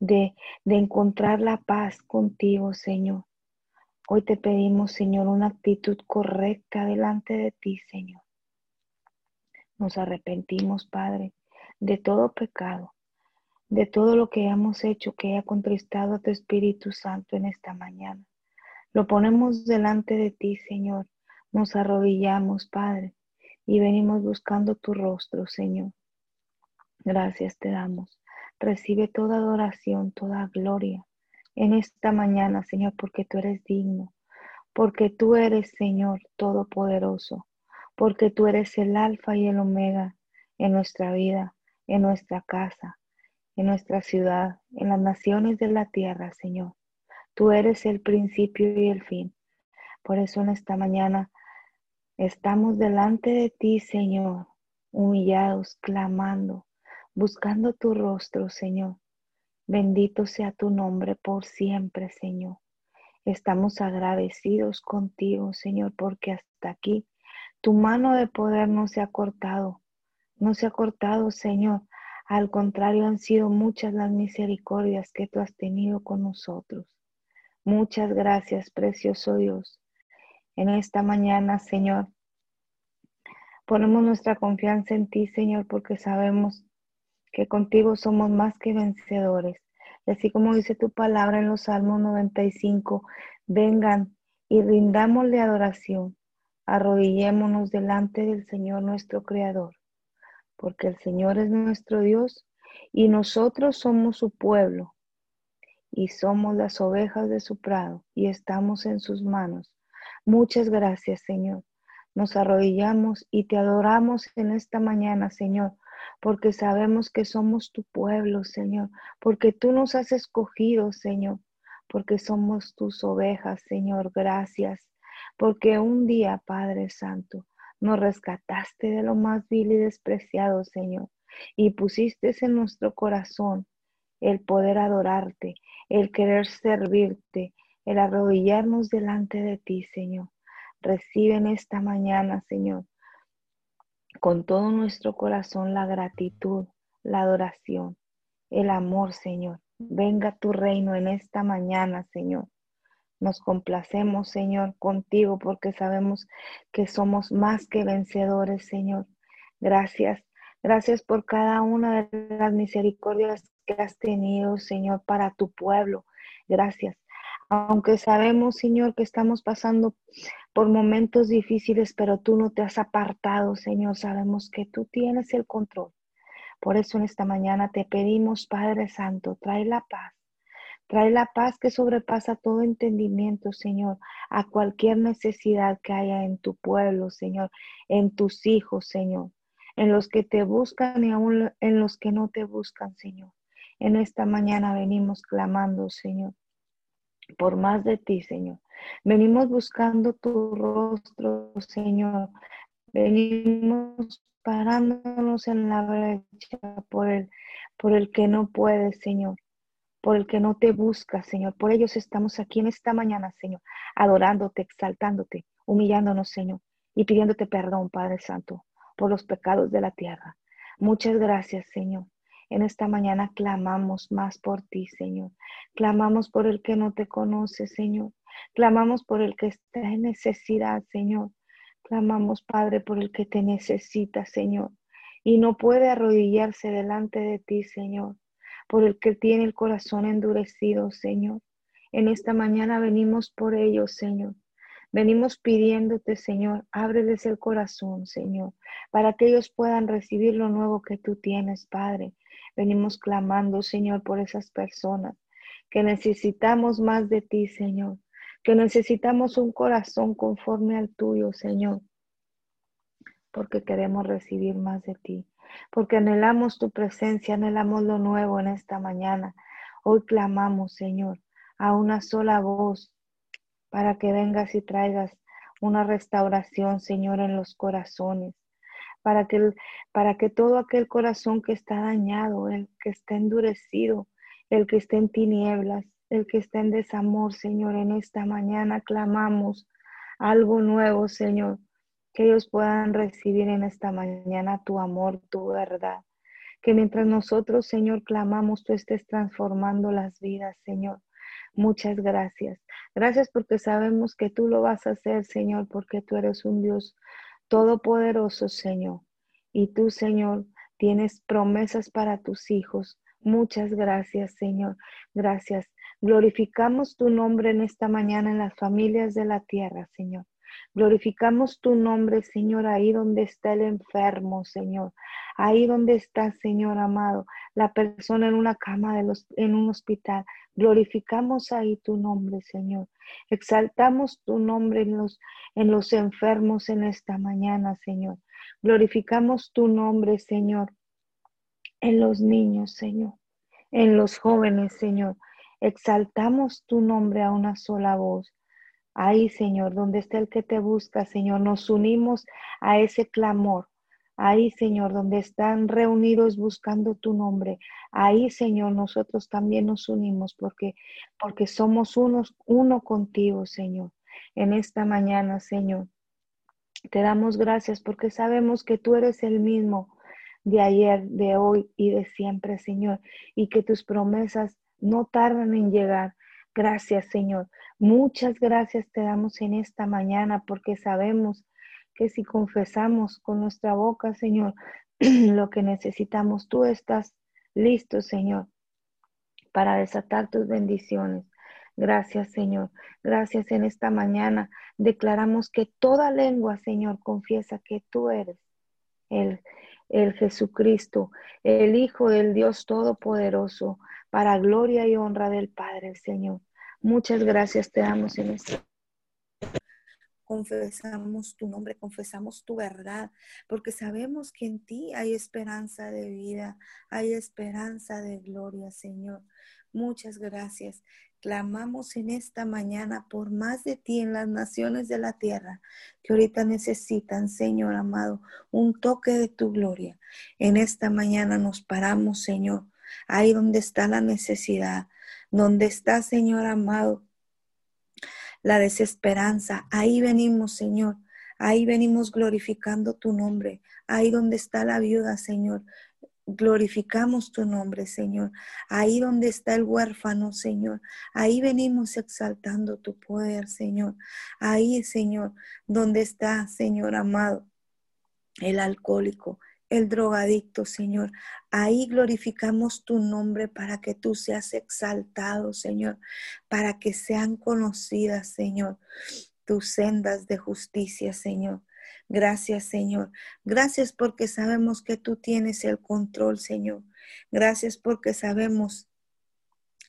de, de encontrar la paz contigo, Señor. Hoy te pedimos, Señor, una actitud correcta delante de ti, Señor. Nos arrepentimos, Padre, de todo pecado, de todo lo que hemos hecho que haya contristado a tu Espíritu Santo en esta mañana. Lo ponemos delante de ti, Señor. Nos arrodillamos, Padre, y venimos buscando tu rostro, Señor. Gracias te damos. Recibe toda adoración, toda gloria en esta mañana, Señor, porque tú eres digno, porque tú eres, Señor, todopoderoso, porque tú eres el alfa y el omega en nuestra vida, en nuestra casa, en nuestra ciudad, en las naciones de la tierra, Señor. Tú eres el principio y el fin. Por eso en esta mañana estamos delante de ti, Señor, humillados, clamando, buscando tu rostro, Señor. Bendito sea tu nombre por siempre, Señor. Estamos agradecidos contigo, Señor, porque hasta aquí tu mano de poder no se ha cortado. No se ha cortado, Señor. Al contrario, han sido muchas las misericordias que tú has tenido con nosotros. Muchas gracias, precioso Dios. En esta mañana, Señor, ponemos nuestra confianza en ti, Señor, porque sabemos que contigo somos más que vencedores. Y así como dice tu palabra en los Salmos 95, vengan y rindámosle adoración, arrodillémonos delante del Señor nuestro Creador, porque el Señor es nuestro Dios y nosotros somos su pueblo y somos las ovejas de su prado y estamos en sus manos. Muchas gracias, Señor. Nos arrodillamos y te adoramos en esta mañana, Señor, porque sabemos que somos tu pueblo, Señor, porque tú nos has escogido, Señor, porque somos tus ovejas, Señor, gracias, porque un día, Padre Santo, nos rescataste de lo más vil y despreciado, Señor, y pusiste en nuestro corazón el poder adorarte, el querer servirte, el arrodillarnos delante de ti, Señor. Recibe en esta mañana, Señor, con todo nuestro corazón la gratitud, la adoración, el amor, Señor. Venga tu reino en esta mañana, Señor. Nos complacemos, Señor, contigo porque sabemos que somos más que vencedores, Señor. Gracias. Gracias por cada una de las misericordias que has tenido, Señor, para tu pueblo. Gracias. Aunque sabemos, Señor, que estamos pasando por momentos difíciles, pero tú no te has apartado, Señor. Sabemos que tú tienes el control. Por eso en esta mañana te pedimos, Padre Santo, trae la paz. Trae la paz que sobrepasa todo entendimiento, Señor, a cualquier necesidad que haya en tu pueblo, Señor, en tus hijos, Señor, en los que te buscan y aún en los que no te buscan, Señor. En esta mañana venimos clamando, Señor por más de ti, Señor. Venimos buscando tu rostro, Señor. Venimos parándonos en la brecha por el, por el que no puede, Señor. Por el que no te busca, Señor. Por ellos estamos aquí en esta mañana, Señor, adorándote, exaltándote, humillándonos, Señor, y pidiéndote perdón, Padre Santo, por los pecados de la tierra. Muchas gracias, Señor. En esta mañana clamamos más por ti, Señor. Clamamos por el que no te conoce, Señor. Clamamos por el que está en necesidad, Señor. Clamamos, Padre, por el que te necesita, Señor. Y no puede arrodillarse delante de ti, Señor. Por el que tiene el corazón endurecido, Señor. En esta mañana venimos por ellos, Señor. Venimos pidiéndote, Señor, ábreles el corazón, Señor, para que ellos puedan recibir lo nuevo que tú tienes, Padre. Venimos clamando, Señor, por esas personas que necesitamos más de ti, Señor, que necesitamos un corazón conforme al tuyo, Señor, porque queremos recibir más de ti, porque anhelamos tu presencia, anhelamos lo nuevo en esta mañana. Hoy clamamos, Señor, a una sola voz para que vengas y traigas una restauración, Señor, en los corazones para que, para que todo aquel corazón que está dañado, el que está endurecido, el que está en tinieblas, el que está en desamor, Señor, en esta mañana clamamos algo nuevo, Señor, que ellos puedan recibir en esta mañana tu amor, tu verdad. Que mientras nosotros, Señor, clamamos, tú estés transformando las vidas, Señor. Muchas gracias. Gracias porque sabemos que tú lo vas a hacer, Señor, porque tú eres un Dios Todopoderoso Señor. Y tú, Señor, tienes promesas para tus hijos. Muchas gracias, Señor. Gracias. Glorificamos tu nombre en esta mañana en las familias de la tierra, Señor. Glorificamos tu nombre, Señor, ahí donde está el enfermo, Señor. Ahí donde está, Señor amado, la persona en una cama de los, en un hospital. Glorificamos ahí tu nombre, Señor. Exaltamos tu nombre en los, en los enfermos en esta mañana, Señor. Glorificamos tu nombre, Señor, en los niños, Señor, en los jóvenes, Señor. Exaltamos tu nombre a una sola voz. Ahí, Señor, donde está el que te busca, Señor, nos unimos a ese clamor. Ahí, Señor, donde están reunidos buscando tu nombre. Ahí, Señor, nosotros también nos unimos porque, porque somos unos, uno contigo, Señor. En esta mañana, Señor, te damos gracias porque sabemos que tú eres el mismo de ayer, de hoy y de siempre, Señor, y que tus promesas no tardan en llegar. Gracias, Señor. Muchas gracias te damos en esta mañana porque sabemos que si confesamos con nuestra boca, Señor, lo que necesitamos, tú estás listo, Señor, para desatar tus bendiciones. Gracias, Señor. Gracias en esta mañana. Declaramos que toda lengua, Señor, confiesa que tú eres el, el Jesucristo, el Hijo del Dios Todopoderoso, para gloria y honra del Padre, Señor. Muchas gracias te damos en esta confesamos tu nombre, confesamos tu verdad, porque sabemos que en ti hay esperanza de vida, hay esperanza de gloria, Señor. Muchas gracias. Clamamos en esta mañana por más de ti en las naciones de la tierra que ahorita necesitan, Señor amado, un toque de tu gloria. En esta mañana nos paramos, Señor, ahí donde está la necesidad, donde está, Señor amado, la desesperanza. Ahí venimos, Señor. Ahí venimos glorificando tu nombre. Ahí donde está la viuda, Señor. Glorificamos tu nombre, Señor. Ahí donde está el huérfano, Señor. Ahí venimos exaltando tu poder, Señor. Ahí, Señor, donde está, Señor amado, el alcohólico el drogadicto, Señor. Ahí glorificamos tu nombre para que tú seas exaltado, Señor, para que sean conocidas, Señor, tus sendas de justicia, Señor. Gracias, Señor. Gracias porque sabemos que tú tienes el control, Señor. Gracias porque sabemos,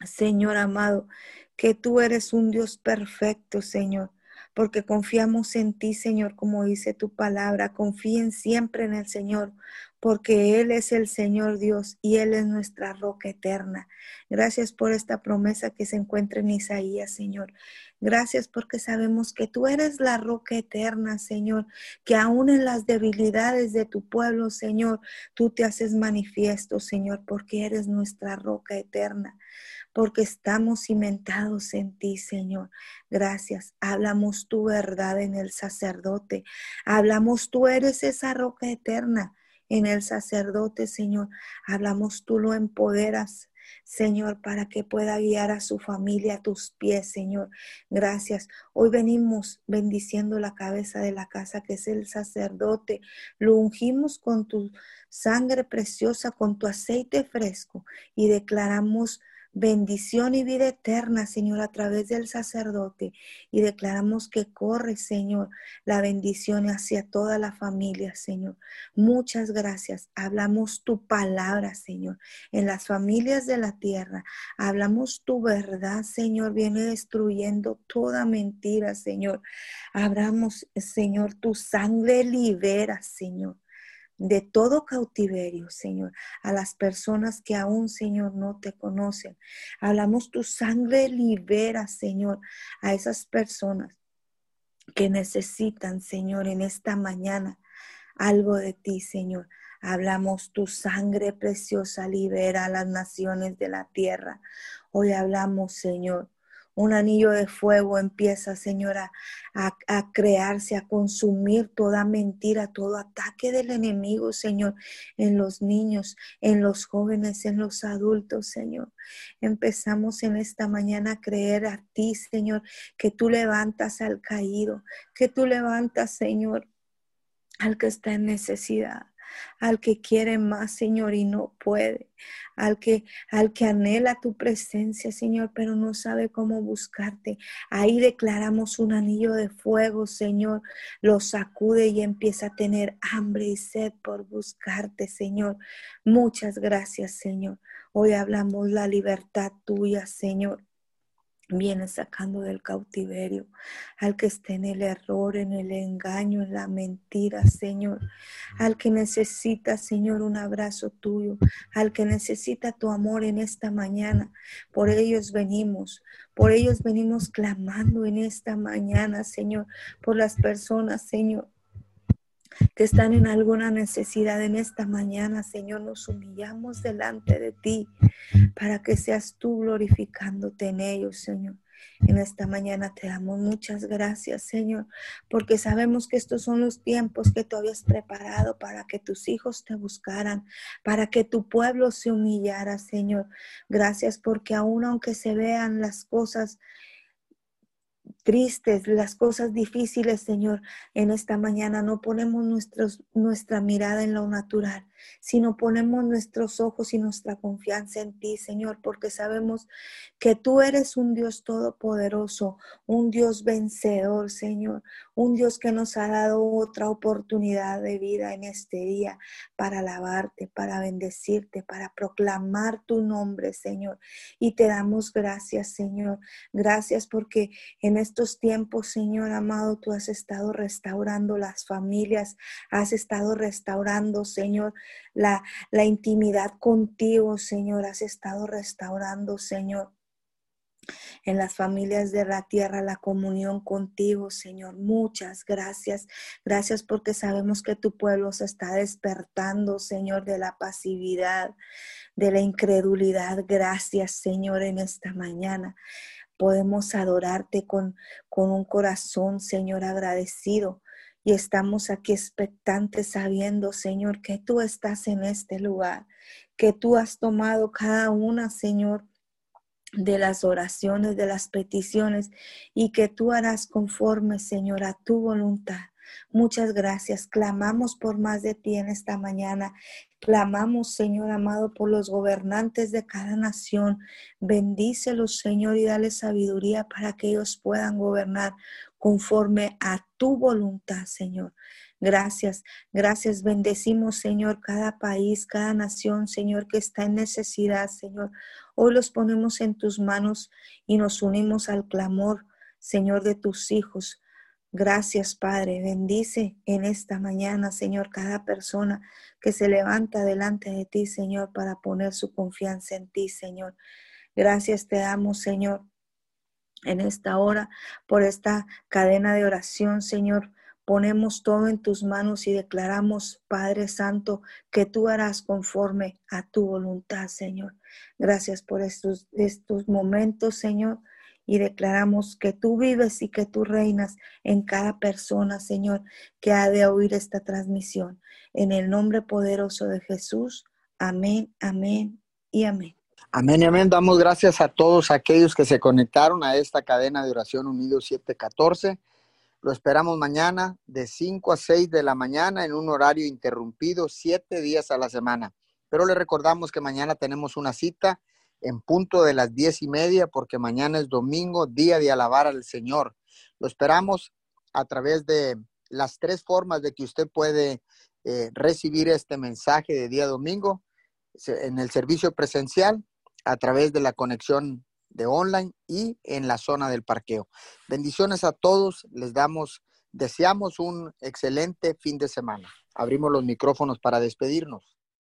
Señor amado, que tú eres un Dios perfecto, Señor porque confiamos en ti, Señor, como dice tu palabra. Confíen siempre en el Señor, porque Él es el Señor Dios y Él es nuestra roca eterna. Gracias por esta promesa que se encuentra en Isaías, Señor. Gracias porque sabemos que tú eres la roca eterna, Señor, que aún en las debilidades de tu pueblo, Señor, tú te haces manifiesto, Señor, porque eres nuestra roca eterna porque estamos cimentados en ti, Señor. Gracias. Hablamos tu verdad en el sacerdote. Hablamos tú eres esa roca eterna en el sacerdote, Señor. Hablamos tú lo empoderas. Señor, para que pueda guiar a su familia a tus pies, Señor. Gracias. Hoy venimos bendiciendo la cabeza de la casa, que es el sacerdote. Lo ungimos con tu sangre preciosa, con tu aceite fresco y declaramos bendición y vida eterna, Señor, a través del sacerdote. Y declaramos que corre, Señor, la bendición hacia toda la familia, Señor. Muchas gracias. Hablamos tu palabra, Señor, en las familias de la tierra. Hablamos tu verdad, Señor. Viene destruyendo toda mentira, Señor. Hablamos, Señor, tu sangre libera, Señor de todo cautiverio, Señor, a las personas que aún, Señor, no te conocen. Hablamos tu sangre libera, Señor, a esas personas que necesitan, Señor, en esta mañana algo de ti, Señor. Hablamos tu sangre preciosa libera a las naciones de la tierra. Hoy hablamos, Señor, un anillo de fuego empieza, Señora, a, crearse, a consumir toda mentira, todo ataque del enemigo, Señor, en los niños, en los jóvenes, en los adultos, Señor. Empezamos en esta mañana a creer a ti, Señor, que tú levantas al caído, que tú levantas, Señor, al que está en necesidad al que quiere más, Señor, y no puede, al que, al que anhela tu presencia, Señor, pero no sabe cómo buscarte. Ahí declaramos un anillo de fuego, Señor, lo sacude y empieza a tener hambre y sed por buscarte, Señor. Muchas gracias, Señor. Hoy hablamos la libertad tuya, Señor viene sacando del cautiverio al que esté en el error, en el engaño, en la mentira, Señor, al que necesita, Señor, un abrazo tuyo, al que necesita tu amor en esta mañana. Por ellos venimos, por ellos venimos clamando en esta mañana, Señor, por las personas, Señor, que están en alguna necesidad en esta mañana, Señor, nos humillamos delante de ti para que seas tú glorificándote en ellos, Señor. En esta mañana te damos muchas gracias, Señor, porque sabemos que estos son los tiempos que tú habías preparado para que tus hijos te buscaran, para que tu pueblo se humillara, Señor. Gracias porque aún aunque se vean las cosas tristes, las cosas difíciles, Señor, en esta mañana. No ponemos nuestros, nuestra mirada en lo natural, sino ponemos nuestros ojos y nuestra confianza en ti, Señor, porque sabemos que tú eres un Dios todopoderoso, un Dios vencedor, Señor, un Dios que nos ha dado otra oportunidad de vida en este día para alabarte, para bendecirte, para proclamar tu nombre, Señor. Y te damos gracias, Señor. Gracias porque en estos tiempos, Señor amado, tú has estado restaurando las familias, has estado restaurando, Señor, la, la intimidad contigo, Señor, has estado restaurando, Señor en las familias de la tierra, la comunión contigo, Señor. Muchas gracias. Gracias porque sabemos que tu pueblo se está despertando, Señor, de la pasividad, de la incredulidad. Gracias, Señor, en esta mañana. Podemos adorarte con, con un corazón, Señor, agradecido y estamos aquí expectantes sabiendo, Señor, que tú estás en este lugar, que tú has tomado cada una, Señor, de las oraciones, de las peticiones y que tú harás conforme, Señor, a tu voluntad. Muchas gracias. Clamamos por más de ti en esta mañana. Clamamos, Señor amado, por los gobernantes de cada nación. Bendícelos, Señor, y dale sabiduría para que ellos puedan gobernar conforme a tu voluntad, Señor. Gracias, gracias. Bendecimos, Señor, cada país, cada nación, Señor, que está en necesidad, Señor. Hoy los ponemos en tus manos y nos unimos al clamor, Señor, de tus hijos Gracias, Padre. Bendice en esta mañana, Señor, cada persona que se levanta delante de ti, Señor, para poner su confianza en ti, Señor. Gracias te damos, Señor, en esta hora por esta cadena de oración, Señor. Ponemos todo en tus manos y declaramos, Padre Santo, que tú harás conforme a tu voluntad, Señor. Gracias por estos, estos momentos, Señor y declaramos que tú vives y que tú reinas en cada persona, Señor, que ha de oír esta transmisión. En el nombre poderoso de Jesús. Amén, amén y amén. Amén amén. Damos gracias a todos aquellos que se conectaron a esta cadena de oración Unido 714. Lo esperamos mañana de 5 a 6 de la mañana en un horario interrumpido, siete días a la semana. Pero le recordamos que mañana tenemos una cita en punto de las diez y media, porque mañana es domingo, día de alabar al Señor. Lo esperamos a través de las tres formas de que usted puede eh, recibir este mensaje de día domingo en el servicio presencial, a través de la conexión de online y en la zona del parqueo. Bendiciones a todos, les damos, deseamos un excelente fin de semana. Abrimos los micrófonos para despedirnos.